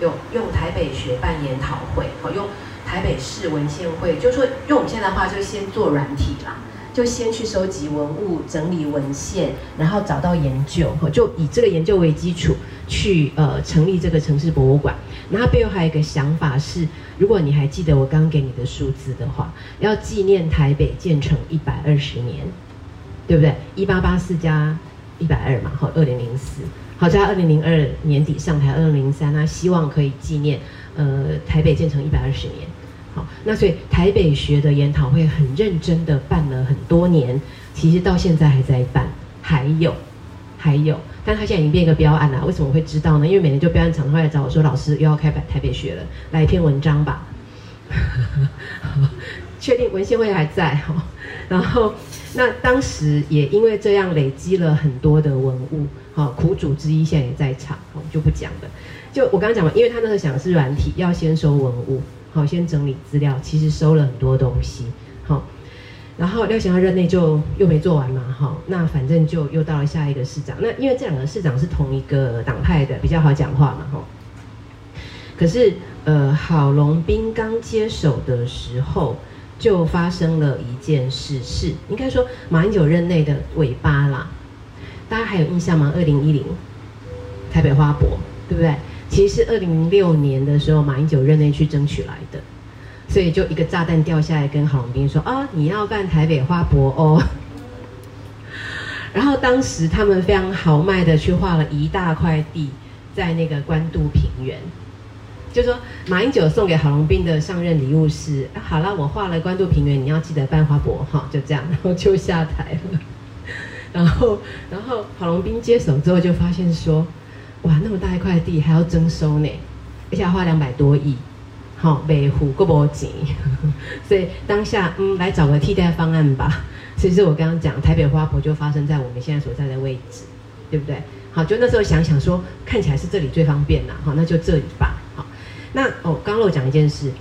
用用台北学办研讨会，好，用台北市文献会，就说用我们现在的话，就先做软体啦，就先去收集文物、整理文献，然后找到研究，就以这个研究为基础，去呃成立这个城市博物馆。那它背后还有一个想法是，如果你还记得我刚给你的数字的话，要纪念台北建成一百二十年，对不对？一八八四加一百二嘛，好，二零零四，好在二零零二年底上台，二零零三，那希望可以纪念，呃，台北建成一百二十年，好，那所以台北学的研讨会很认真的办了很多年，其实到现在还在办，还有，还有。但他现在已经变一个标案了，为什么会知道呢？因为每年就标案厂会来找我说：“老师又要开台台北学了，来一篇文章吧。”确定文献会还在哈，然后那当时也因为这样累积了很多的文物，好苦主之一现在也在场，我就不讲了。就我刚刚讲嘛，因为他那时候想的是软体，要先收文物，好先整理资料，其实收了很多东西，然后廖贤浩任内就又没做完嘛，哈，那反正就又到了下一个市长。那因为这两个市长是同一个党派的，比较好讲话嘛，哈。可是，呃，郝龙斌刚接手的时候，就发生了一件事，是应该说马英九任内的尾巴啦。大家还有印象吗？二零一零台北花博，对不对？其实是二零零六年的时候，马英九任内去争取来的，所以就一个炸弹掉下来，跟郝龙斌说：“啊，你要办台北花博哦。”然后当时他们非常豪迈的去画了一大块地，在那个关渡平原，就说马英九送给郝龙斌的上任礼物是：好了，我画了关渡平原，你要记得办花博哈，就这样，然后就下台了。然后，然后郝龙斌接手之后就发现说。哇，那么大一块地还要征收呢，而且要花两百多亿，好维护够不紧，所以当下嗯来找个替代方案吧。其实我刚刚讲台北花博就发生在我们现在所在的位置，对不对？好，就那时候想想说，看起来是这里最方便啦，好，那就这里吧。好，那哦，刚刚我讲一件事，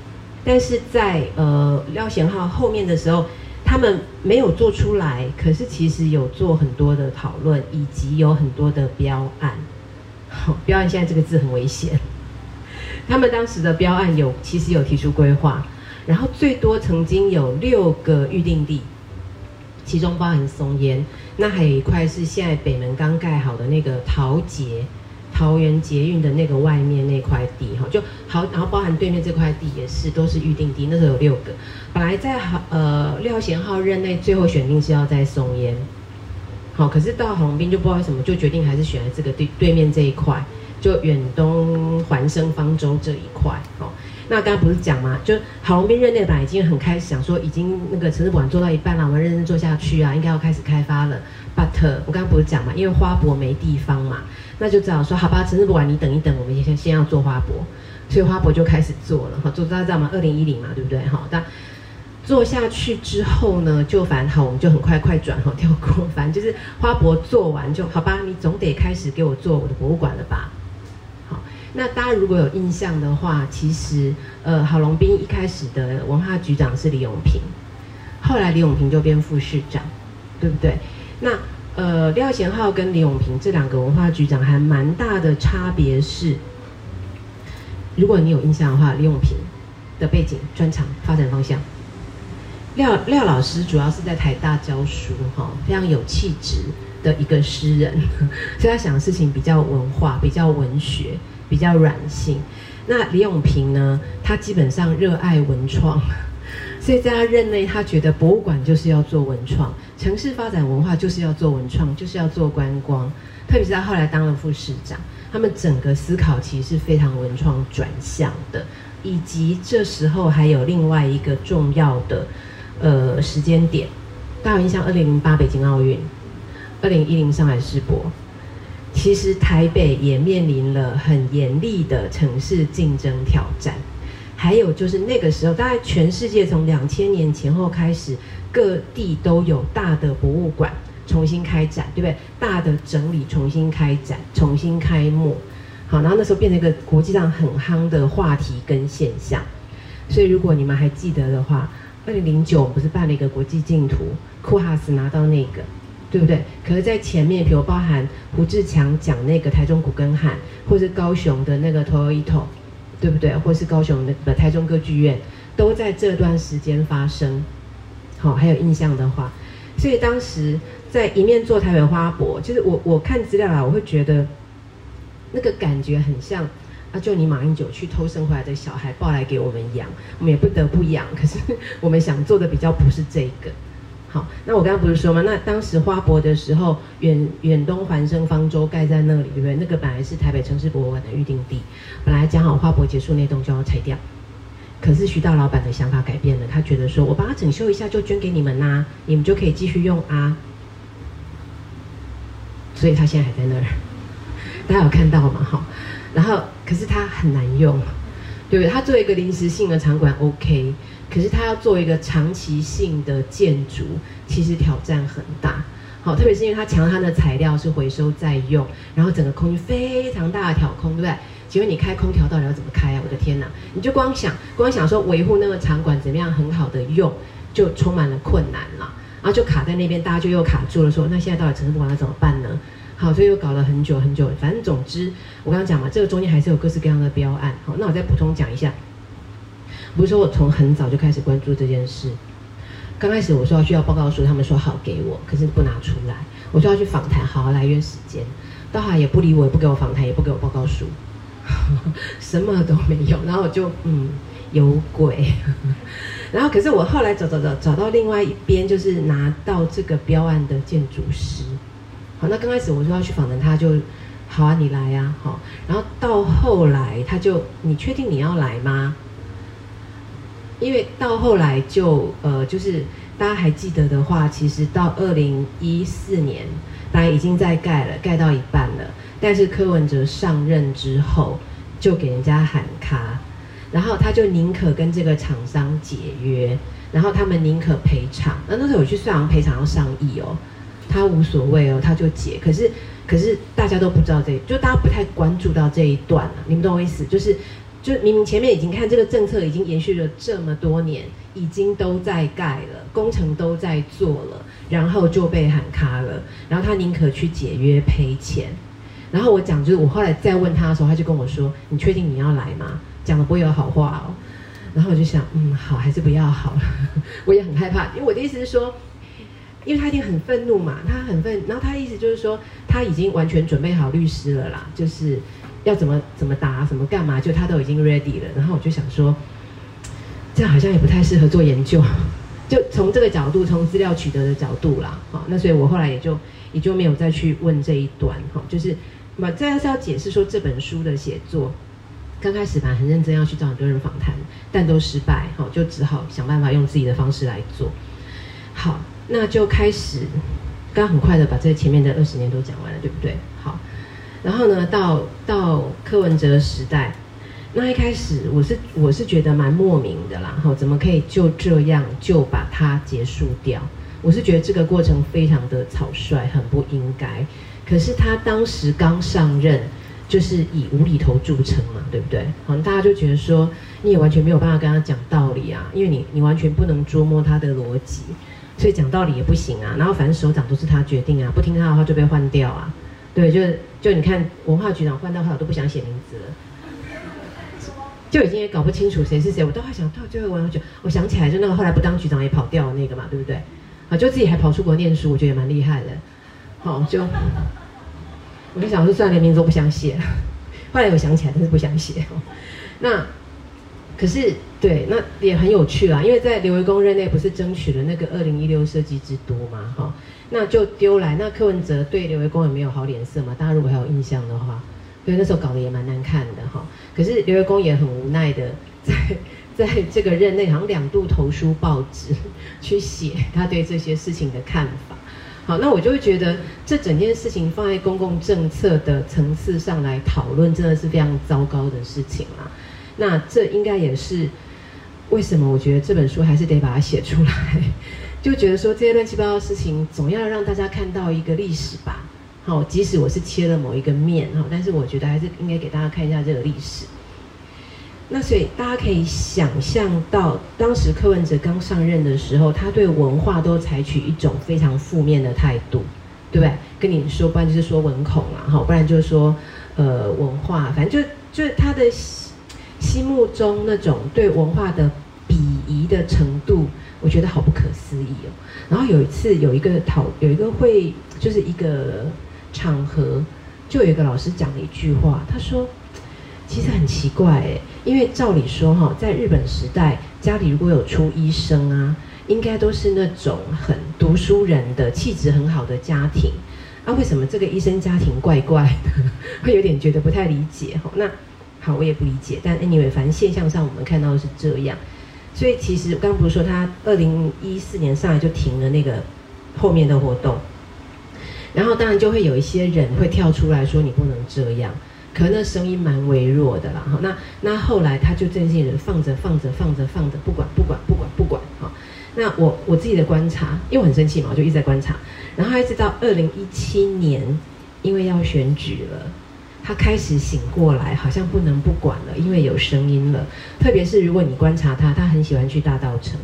但是在呃廖贤浩后面的时候，他们没有做出来，可是其实有做很多的讨论，以及有很多的标案。好标案现在这个字很危险。他们当时的标案有，其实有提出规划，然后最多曾经有六个预定地，其中包含松烟，那还有一块是现在北门刚盖好的那个桃捷，桃园捷运的那个外面那块地哈，就好，然后包含对面这块地也是都是预定地，那时候有六个，本来在好呃廖贤浩任内最后选定是要在松烟。好，可是到郝龙斌就不知道为什么就决定还是选了这个对对面这一块，就远东环生方舟这一块。哦，那刚刚不是讲吗？就郝龙斌任内本来已经很开始想说，已经那个城市馆做到一半了，我们认真做下去啊，应该要开始开发了。But 我刚刚不是讲嘛，因为花博没地方嘛，那就只好说好吧，城市馆你等一等，我们先先要做花博，所以花博就开始做了。哈，做大家知道吗？二零一零嘛，对不对？好，但。做下去之后呢，就反正好，我们就很快快转哈，跳过。反正就是花博做完就好吧，你总得开始给我做我的博物馆了吧？那大家如果有印象的话，其实呃，郝龙斌一开始的文化局长是李永平，后来李永平就变副市长，对不对？那呃，廖贤浩跟李永平这两个文化局长还蛮大的差别是，如果你有印象的话，李永平的背景、专长、发展方向。廖廖老师主要是在台大教书，哈，非常有气质的一个诗人，所以他想的事情比较文化、比较文学、比较软性。那李永平呢，他基本上热爱文创，所以在他任内，他觉得博物馆就是要做文创，城市发展文化就是要做文创，就是要做观光。特别是他后来当了副市长，他们整个思考其实是非常文创转向的，以及这时候还有另外一个重要的。呃，时间点，大家有印象？二零零八北京奥运，二零一零上海世博，其实台北也面临了很严厉的城市竞争挑战。还有就是那个时候，大概全世界从两千年前后开始，各地都有大的博物馆重新开展，对不对？大的整理重新开展，重新开幕。好，然后那时候变成一个国际上很夯的话题跟现象。所以如果你们还记得的话，二零零九不是办了一个国际竞图，库哈斯拿到那个，对不对？可是，在前面，比如包含胡志强讲那个台中古根汉，或是高雄的那个 Toyota，对不对？或是高雄的台中歌剧院，都在这段时间发生。好，还有印象的话，所以当时在一面做台北花博，就是我我看资料啊，我会觉得那个感觉很像。啊，就你马英九去偷生回来的小孩抱来给我们养，我们也不得不养。可是我们想做的比较不是这个。那我刚刚不是说吗？那当时花博的时候，远远东环生方舟盖在那里，对不对？那个本来是台北城市博物馆的预定地，本来讲好花博结束那栋就要拆掉。可是徐大老板的想法改变了，他觉得说我把它整修一下就捐给你们呐，你们就可以继续用啊。所以他现在还在那儿，大家有看到吗？哈。然后，可是它很难用，对不对？它做一个临时性的场馆 OK，可是它要做一个长期性的建筑，其实挑战很大。好，特别是因为它强它的材料是回收再用，然后整个空间非常大的挑空，对不对？请问你开空调到底要怎么开啊？我的天哪！你就光想，光想说维护那个场馆怎么样很好的用，就充满了困难了。然后就卡在那边，大家就又卡住了，说那现在到底城市博物馆怎么办呢？好，所以又搞了很久很久。反正总之，我刚刚讲嘛，这个中间还是有各式各样的标案。好，那我再补充讲一下，不是说我从很早就开始关注这件事。刚开始我说要需要报告书，他们说好给我，可是不拿出来。我说要去访谈，好好来约时间，到后来也不理我，也不给我访谈，也不给我报告书，什么都没有。然后我就嗯，有鬼。然后可是我后来找找找找到另外一边，就是拿到这个标案的建筑师。好，那刚开始我说要去访谈，他就。好啊，你来呀，好。然后到后来，他就你确定你要来吗？因为到后来就呃，就是大家还记得的话，其实到二零一四年，大家已经在盖了，盖到一半了。但是柯文哲上任之后，就给人家喊卡，然后他就宁可跟这个厂商解约，然后他们宁可赔偿。那那时候我去算，赔偿要上亿哦，他无所谓哦，他就解。可是。可是大家都不知道这，就大家不太关注到这一段了。你们懂我意思？就是，就明明前面已经看这个政策已经延续了这么多年，已经都在盖了，工程都在做了，然后就被喊卡了。然后他宁可去解约赔钱。然后我讲，就是我后来再问他的时候，他就跟我说：“你确定你要来吗？”讲的不会有好话哦。然后我就想，嗯，好，还是不要好了。我也很害怕，因为我的意思是说。因为他一定很愤怒嘛，他很愤，然后他的意思就是说他已经完全准备好律师了啦，就是要怎么怎么答，怎么干嘛，就他都已经 ready 了。然后我就想说，这样好像也不太适合做研究，就从这个角度，从资料取得的角度啦，好，那所以我后来也就也就没有再去问这一段，哈，就是嘛，这要是要解释说这本书的写作，刚开始吧很认真要去找很多人访谈，但都失败，好，就只好想办法用自己的方式来做，好。那就开始，刚很快的把这前面的二十年都讲完了，对不对？好，然后呢，到到柯文哲时代，那一开始我是我是觉得蛮莫名的啦，哈，怎么可以就这样就把它结束掉？我是觉得这个过程非常的草率，很不应该。可是他当时刚上任，就是以无厘头著称嘛，对不对？好像，大家就觉得说你也完全没有办法跟他讲道理啊，因为你你完全不能捉摸他的逻辑。所以讲道理也不行啊，然后反正首长都是他决定啊，不听他的话就被换掉啊。对，就是就你看文化局长换到后来都不想写名字了，就已经也搞不清楚谁是谁。我都还想到最后文化局，我想起来就那个后来不当局长也跑掉那个嘛，对不对？啊，就自己还跑出国念书，我觉得也蛮厉害的。好，就我就想说，算连名字都不想写，后来我想起来，但是不想写。那。可是，对，那也很有趣啦，因为在刘维公任内不是争取了那个二零一六设计之都嘛，哈，那就丢来。那柯文哲对刘维公也没有好脸色嘛，大家如果还有印象的话，对，那时候搞得也蛮难看的哈。可是刘维公也很无奈的，在在这个任内好像两度投书报纸 去写他对这些事情的看法。好，那我就会觉得这整件事情放在公共政策的层次上来讨论，真的是非常糟糕的事情啦。那这应该也是为什么？我觉得这本书还是得把它写出来，就觉得说这些乱七八糟的事情，总要让大家看到一个历史吧。好，即使我是切了某一个面哈，但是我觉得还是应该给大家看一下这个历史。那所以大家可以想象到，当时柯文哲刚上任的时候，他对文化都采取一种非常负面的态度，对不对？跟你说，不然就是说文孔啊，哈，不然就是说呃文化，反正就就是他的。心目中那种对文化的鄙夷的程度，我觉得好不可思议哦。然后有一次有一个讨有一个会，就是一个场合，就有一个老师讲了一句话，他说：“其实很奇怪哎，因为照理说哈，在日本时代，家里如果有出医生啊，应该都是那种很读书人的气质很好的家庭。啊，为什么这个医生家庭怪怪的？会有点觉得不太理解哈。那。”好，我也不理解，但 anyway，反正现象上我们看到的是这样，所以其实刚刚不是说他二零一四年上来就停了那个后面的活动，然后当然就会有一些人会跳出来说你不能这样，可那声音蛮微弱的啦。哈，那那后来他就这些人放着放着放着放着不管不管不管不管哈，那我我自己的观察，因为我很生气嘛，我就一直在观察，然后一直到二零一七年，因为要选举了。他开始醒过来，好像不能不管了，因为有声音了。特别是如果你观察他，他很喜欢去大道城，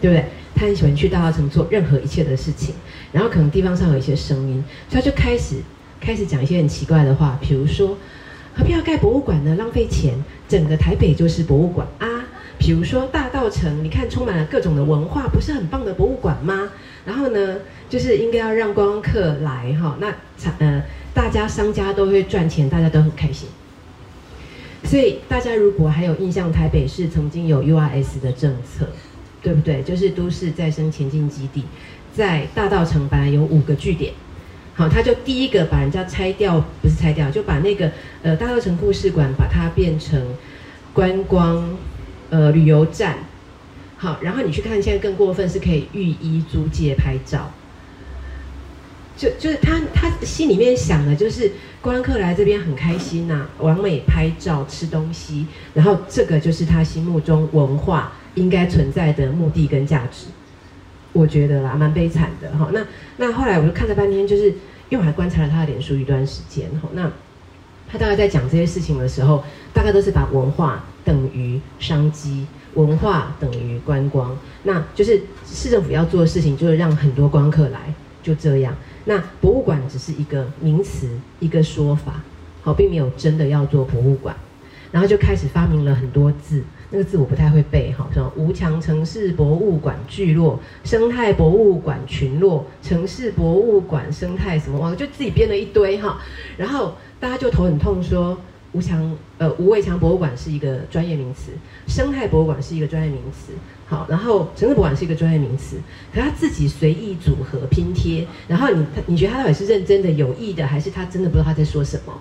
对不对？他很喜欢去大道城做任何一切的事情。然后可能地方上有一些声音，所以他就开始开始讲一些很奇怪的话，比如说何必要盖博物馆呢？浪费钱，整个台北就是博物馆啊。比如说大道城，你看充满了各种的文化，不是很棒的博物馆吗？然后呢，就是应该要让观光客来哈，那呃大家商家都会赚钱，大家都很开心。所以大家如果还有印象，台北市曾经有 URS 的政策，对不对？就是都市再生前进基地，在大道城本来有五个据点，好，他就第一个把人家拆掉，不是拆掉，就把那个呃大道城故事馆把它变成观光呃旅游站，好，然后你去看，现在更过分是可以御医租借拍照。就就是他他心里面想的就是观光客来这边很开心呐，完美拍照吃东西，然后这个就是他心目中文化应该存在的目的跟价值。我觉得啦，蛮悲惨的哈。那那后来我就看了半天，就是因为我还观察了他的脸书一段时间哈。那他大概在讲这些事情的时候，大概都是把文化等于商机，文化等于观光，那就是市政府要做的事情，就是让很多观光客来，就这样。那博物馆只是一个名词，一个说法，好，并没有真的要做博物馆，然后就开始发明了很多字，那个字我不太会背，哈，什么吴强城市博物馆聚落、生态博物馆群落、城市博物馆生态什么，我，就自己编了一堆哈，然后大家就头很痛说。无墙，呃，吴伟强博物馆是一个专业名词，生态博物馆是一个专业名词，好，然后城市博物馆是一个专业名词，可他自己随意组合拼贴，然后你你觉得他到底是认真的、有意的，还是他真的不知道他在说什么？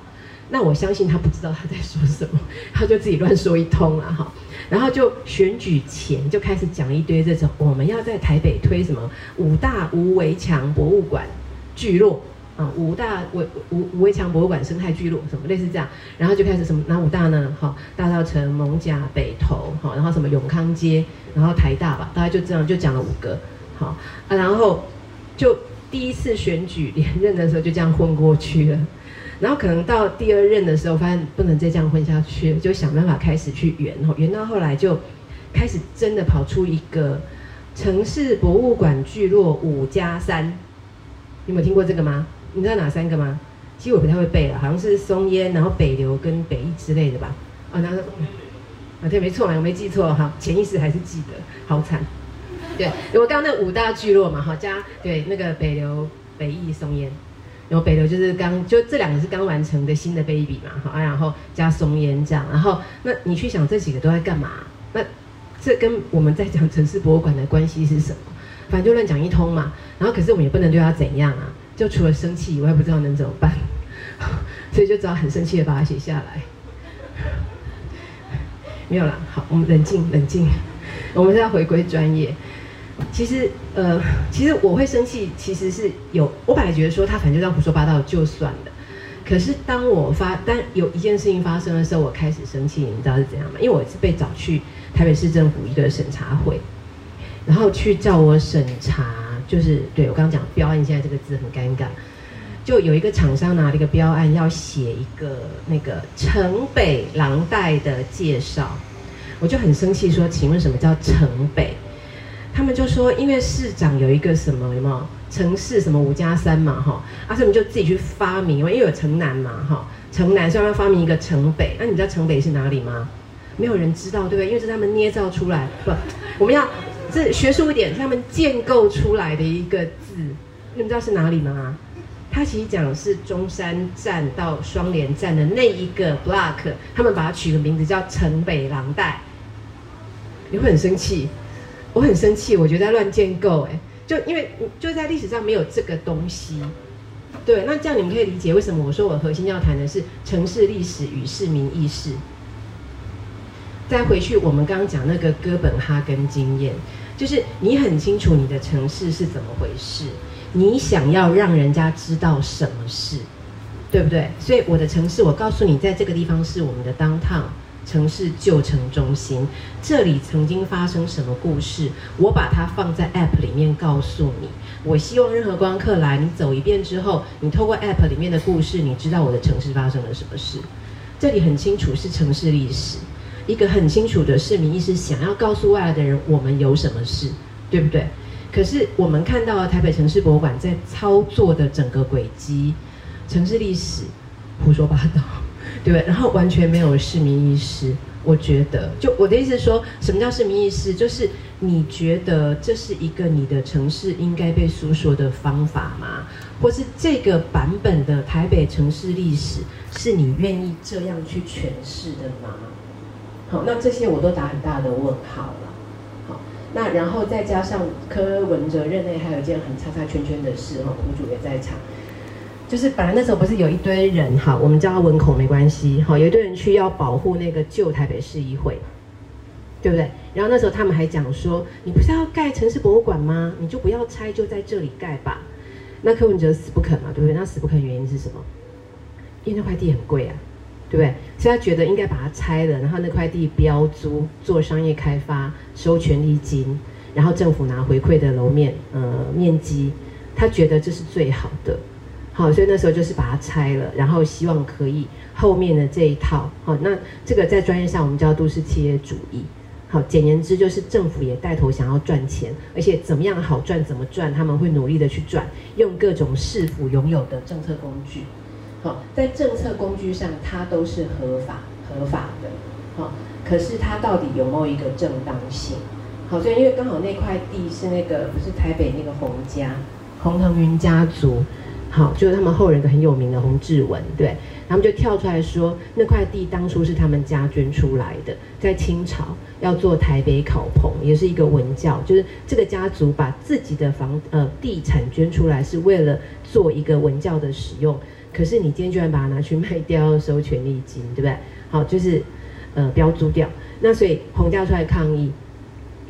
那我相信他不知道他在说什么，他就自己乱说一通了哈，然后就选举前就开始讲一堆这种，我们要在台北推什么五大无围墙博物馆聚落。啊，五大围五五围墙博物馆、生态聚落什么类似这样，然后就开始什么哪五大呢？好，大道城、蒙甲、北投，好，然后什么永康街，然后台大吧，大概就这样就讲了五个，好啊，然后就第一次选举连任的时候就这样混过去了，然后可能到第二任的时候发现不能再这样混下去，就想办法开始去圆，圆到后来就开始真的跑出一个城市博物馆聚落五加三，有没有听过这个吗？你知道哪三个吗？其实我不太会背了，好像是松烟，然后北流跟北翼之类的吧。啊，那个啊，对，没错，我没记错哈，潜意识还是记得，好惨。对，我刚刚那五大聚落嘛，哈，加对那个北流、北翼、松烟，然后北流就是刚就这两个是刚完成的新的 baby 嘛，好啊，然后加松烟这样，然后那你去想这几个都在干嘛？那这跟我们在讲城市博物馆的关系是什么？反正就乱讲一通嘛。然后可是我们也不能对他怎样啊。就除了生气以外，不知道能怎么办，所以就只好很生气的把它写下来。没有了，好，我们冷静冷静，我们是要回归专业。其实，呃，其实我会生气，其实是有我本来觉得说他反正就这样胡说八道就算了。可是当我发，但有一件事情发生的时候，我开始生气，你知道是怎样吗？因为我是被找去台北市政府一个审查会，然后去叫我审查。就是对我刚刚讲标案，现在这个字很尴尬。就有一个厂商拿了一个标案，要写一个那个城北廊带的介绍，我就很生气，说：“请问什么叫城北？”他们就说：“因为市长有一个什么什么城市什么五加三嘛，哈，啊，所以我们就自己去发明，因为有城南嘛，哈，城南所以要发明一个城北。那你知道城北是哪里吗？没有人知道，对不对？因为是他们捏造出来，不，我们要。”是学术一点，他们建构出来的一个字，你们知道是哪里吗？他其实讲的是中山站到双连站的那一个 block，他们把它取个名字叫城北廊带。你会很生气，我很生气，我觉得在乱建构，哎，就因为就在历史上没有这个东西。对，那这样你们可以理解为什么我说我核心要谈的是城市历史与市民意识。再回去，我们刚刚讲那个哥本哈根经验。就是你很清楚你的城市是怎么回事，你想要让人家知道什么事，对不对？所以我的城市，我告诉你，在这个地方是我们的 downtown 城市旧城中心，这里曾经发生什么故事，我把它放在 app 里面告诉你。我希望任何光客来，你走一遍之后，你透过 app 里面的故事，你知道我的城市发生了什么事。这里很清楚是城市历史。一个很清楚的市民意识，想要告诉外来的人我们有什么事，对不对？可是我们看到台北城市博物馆在操作的整个轨迹，城市历史胡说八道，对不对？然后完全没有市民意识，我觉得，就我的意思说，什么叫市民意识？就是你觉得这是一个你的城市应该被诉说的方法吗？或是这个版本的台北城市历史是你愿意这样去诠释的吗？好，那这些我都打很大的问号了。好，那然后再加上柯文哲任内还有一件很叉叉圈圈的事，哈，苦主也在场。就是本来那时候不是有一堆人哈，我们叫他文口没关系哈，有一堆人去要保护那个旧台北市议会，对不对？然后那时候他们还讲说，你不是要盖城市博物馆吗？你就不要拆，就在这里盖吧。那柯文哲死不肯嘛，对不对？那死不肯原因是什么？因为那块地很贵啊，对不对？所以他觉得应该把它拆了，然后那块地标租做商业开发，收权利金，然后政府拿回馈的楼面呃面积，他觉得这是最好的。好，所以那时候就是把它拆了，然后希望可以后面的这一套，好，那这个在专业上我们叫都市企业主义。好，简言之就是政府也带头想要赚钱，而且怎么样好赚怎么赚，他们会努力的去赚，用各种市府拥有的政策工具。在政策工具上它都是合法合法的。好，可是它到底有没有一个正当性？好，所以因为刚好那块地是那个不是台北那个洪家洪腾云家族。好，就是他们后人个很有名的洪志文，对，他们就跳出来说，那块地当初是他们家捐出来的，在清朝要做台北考棚，也是一个文教，就是这个家族把自己的房呃地产捐出来，是为了做一个文教的使用。可是你今天居然把它拿去卖掉，收权利金，对不对？好，就是呃标租掉，那所以洪家出来抗议。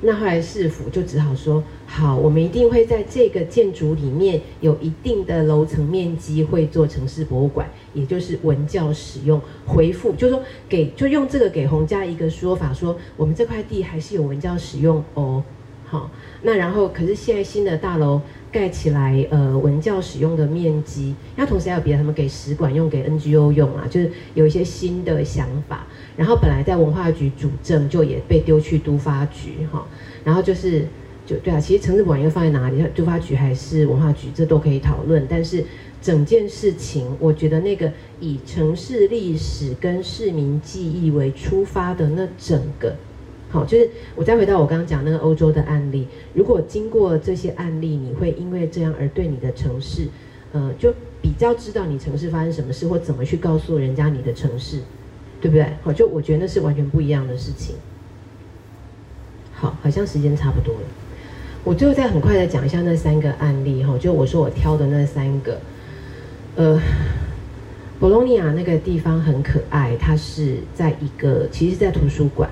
那后来市府就只好说好，我们一定会在这个建筑里面有一定的楼层面积会做城市博物馆，也就是文教使用。回复就是说给就用这个给洪家一个说法，说我们这块地还是有文教使用哦。好，那然后可是现在新的大楼盖起来，呃，文教使用的面积，那同时还有别的，他们给使馆用，给 NGO 用啊，就是有一些新的想法。然后本来在文化局主政，就也被丢去都发局哈。然后就是就对啊，其实城市馆又放在哪里？都发局还是文化局，这都可以讨论。但是整件事情，我觉得那个以城市历史跟市民记忆为出发的那整个，好，就是我再回到我刚刚讲那个欧洲的案例，如果经过这些案例，你会因为这样而对你的城市，呃，就比较知道你城市发生什么事，或怎么去告诉人家你的城市。对不对？好，就我觉得那是完全不一样的事情。好，好像时间差不多了。我最后再很快的讲一下那三个案例哈，就我说我挑的那三个。呃，博洛尼亚那个地方很可爱，它是在一个，其实在图书馆。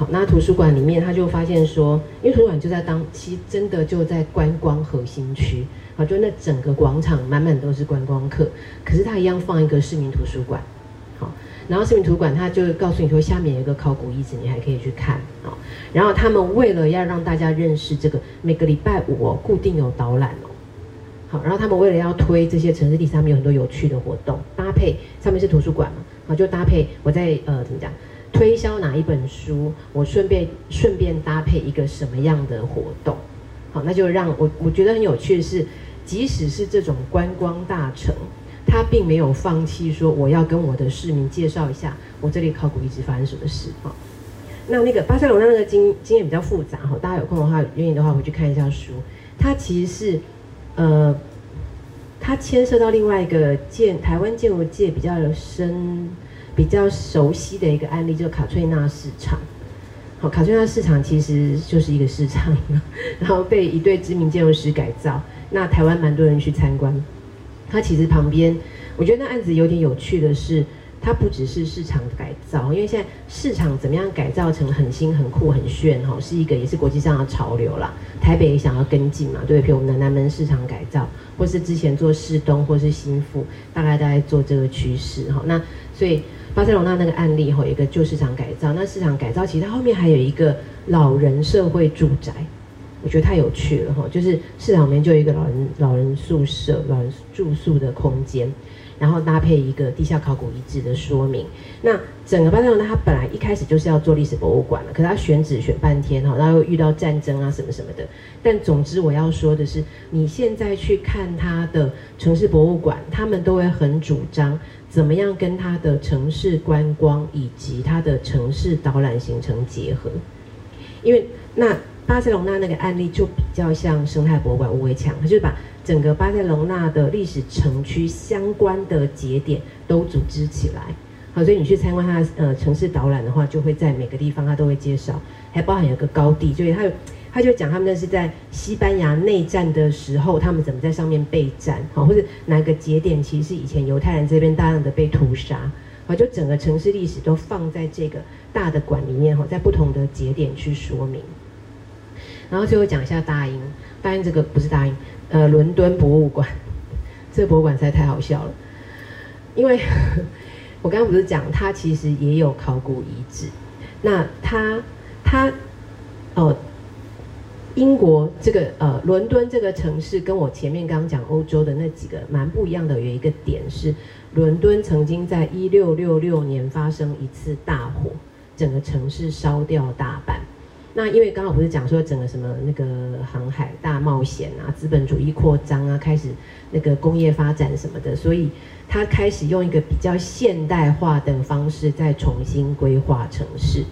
好，那图书馆里面他就发现说，因为图书馆就在当，期真的就在观光核心区。好，就那整个广场满满都是观光客，可是他一样放一个市民图书馆。好。然后市民图书馆，他就告诉你说，下面有一个考古遗址，你还可以去看啊。然后他们为了要让大家认识这个，每个礼拜五哦，固定有导览哦。好，然后他们为了要推这些城市地上面有很多有趣的活动，搭配上面是图书馆嘛，好，就搭配我在呃怎么讲，推销哪一本书，我顺便顺便搭配一个什么样的活动，好，那就让我我觉得很有趣的是，即使是这种观光大城。他并没有放弃说我要跟我的市民介绍一下我这里考古遗址发生什么事啊。那那个巴塞罗那那个经经验比较复杂哈，大家有空的话愿意的话回去看一下书。它其实是呃，它牵涉到另外一个建台湾建筑界比较深、比较熟悉的一个案例，就是卡翠娜市场。好，卡翠娜市场其实就是一个市场，然后被一对知名建筑师改造。那台湾蛮多人去参观。它其实旁边，我觉得那案子有点有趣的是，它不只是市场改造，因为现在市场怎么样改造成很新、很酷、很炫哈，是一个也是国际上的潮流啦。台北也想要跟进嘛，对不对？譬如我们的南门市场改造，或是之前做市东或是新富，大概大概做这个趋势哈。那所以巴塞罗那那个案例哈，一个旧市场改造，那市场改造其实它后面还有一个老人社会住宅。我觉得太有趣了哈，就是市场里面就有一个老人老人宿舍、老人住宿的空间，然后搭配一个地下考古遗址的说明。那整个巴塞罗那，它本来一开始就是要做历史博物馆了，可是它选址选半天哈，然后又遇到战争啊什么什么的。但总之我要说的是，你现在去看它的城市博物馆，他们都会很主张怎么样跟它的城市观光以及它的城市导览形成结合？因为那巴塞隆纳那个案例就比较像生态博物馆吴伟强，他就是把整个巴塞隆纳的历史城区相关的节点都组织起来。好，所以你去参观它的呃城市导览的话，就会在每个地方它都会介绍，还包含有个高地，就是它有。他就讲他们那是在西班牙内战的时候，他们怎么在上面备战，好，或者哪个节点其实是以前犹太人这边大量的被屠杀，好，就整个城市历史都放在这个大的馆里面，哈，在不同的节点去说明。然后最后讲一下大英，大英这个不是大英，呃，伦敦博物馆，这个博物馆实在太好笑了，因为 我刚刚不是讲它其实也有考古遗址，那它它哦。英国这个呃，伦敦这个城市跟我前面刚刚讲欧洲的那几个蛮不一样的，有一个点是，伦敦曾经在一六六六年发生一次大火，整个城市烧掉大半。那因为刚好不是讲说整个什么那个航海大冒险啊，资本主义扩张啊，开始那个工业发展什么的，所以他开始用一个比较现代化的方式再重新规划城市。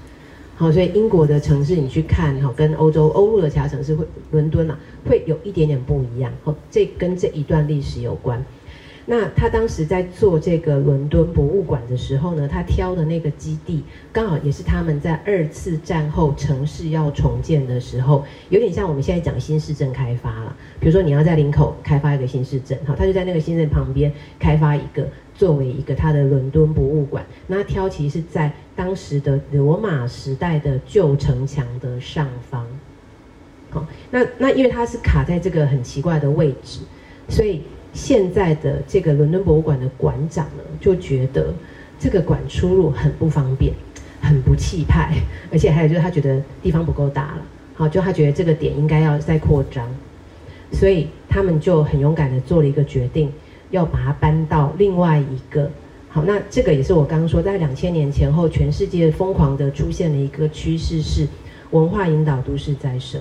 好，所以英国的城市你去看，哈，跟欧洲欧陆的其他城市会，伦敦啊，会有一点点不一样。好，这跟这一段历史有关。那他当时在做这个伦敦博物馆的时候呢，他挑的那个基地刚好也是他们在二次战后城市要重建的时候，有点像我们现在讲新市镇开发了。比如说你要在林口开发一个新市镇，好，他就在那个新镇旁边开发一个作为一个他的伦敦博物馆。那挑其实是在当时的罗马时代的旧城墙的上方。好，那那因为它是卡在这个很奇怪的位置，所以。现在的这个伦敦博物馆的馆长呢，就觉得这个馆出入很不方便，很不气派，而且还有就是他觉得地方不够大了，好，就他觉得这个点应该要再扩张，所以他们就很勇敢的做了一个决定，要把它搬到另外一个。好，那这个也是我刚刚说，在两千年前后，全世界疯狂的出现了一个趋势，是文化引导都市再生。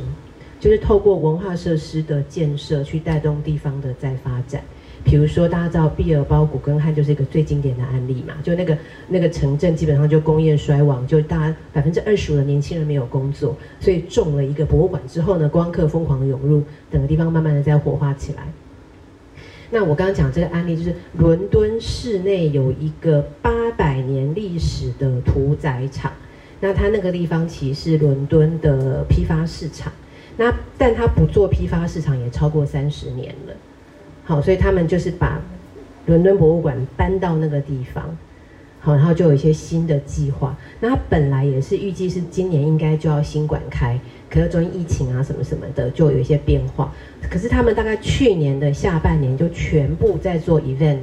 就是透过文化设施的建设去带动地方的再发展，比如说大家知道毕尔包古根汉就是一个最经典的案例嘛，就那个那个城镇基本上就工业衰亡，就大家百分之二十五的年轻人没有工作，所以种了一个博物馆之后呢，光客疯狂的涌入，整个地方慢慢的在活化起来。那我刚刚讲这个案例就是伦敦市内有一个八百年历史的屠宰场，那它那个地方其实是伦敦的批发市场。那但他不做批发市场也超过三十年了，好，所以他们就是把伦敦博物馆搬到那个地方，好，然后就有一些新的计划。那他本来也是预计是今年应该就要新馆开，可是中因疫情啊什么什么的，就有一些变化。可是他们大概去年的下半年就全部在做 event，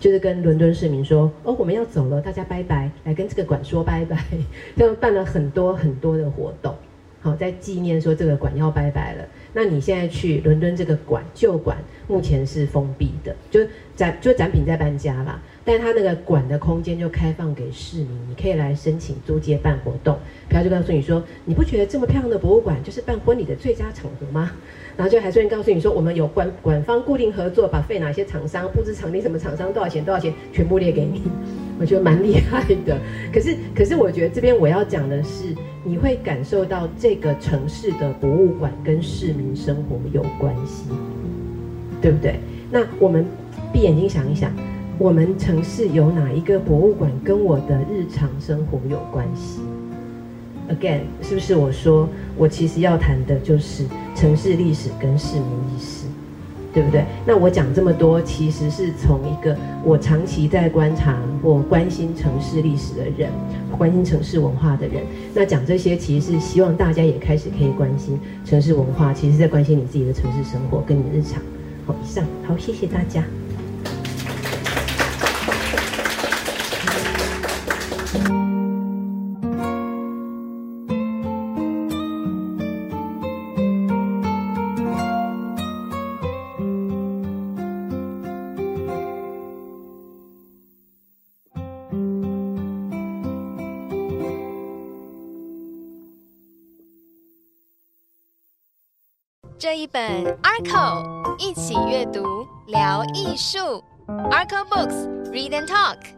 就是跟伦敦市民说，哦，我们要走了，大家拜拜，来跟这个馆说拜拜，就办了很多很多的活动。好，在纪念说这个馆要拜拜了。那你现在去伦敦这个馆旧馆目前是封闭的，就展就展品在搬家啦。但是它那个馆的空间就开放给市民，你可以来申请租借办活动。朴就告诉你说，你不觉得这么漂亮的博物馆就是办婚礼的最佳场合吗？然后就还顺便告诉你说，我们有官官方固定合作，把费哪些厂商布置场地，什么厂商多少钱多少钱，全部列给你。我觉得蛮厉害的。可是 可是我觉得这边我要讲的是。你会感受到这个城市的博物馆跟市民生活有关系，对不对？那我们闭眼睛想一想，我们城市有哪一个博物馆跟我的日常生活有关系？Again，是不是我说我其实要谈的就是城市历史跟市民意识？对不对？那我讲这么多，其实是从一个我长期在观察或关心城市历史的人，关心城市文化的人。那讲这些，其实是希望大家也开始可以关心城市文化，其实在关心你自己的城市生活跟你的日常。好，以上，好，谢谢大家。这一本《Arco》，一起阅读聊艺术。Arco Books，Read and Talk。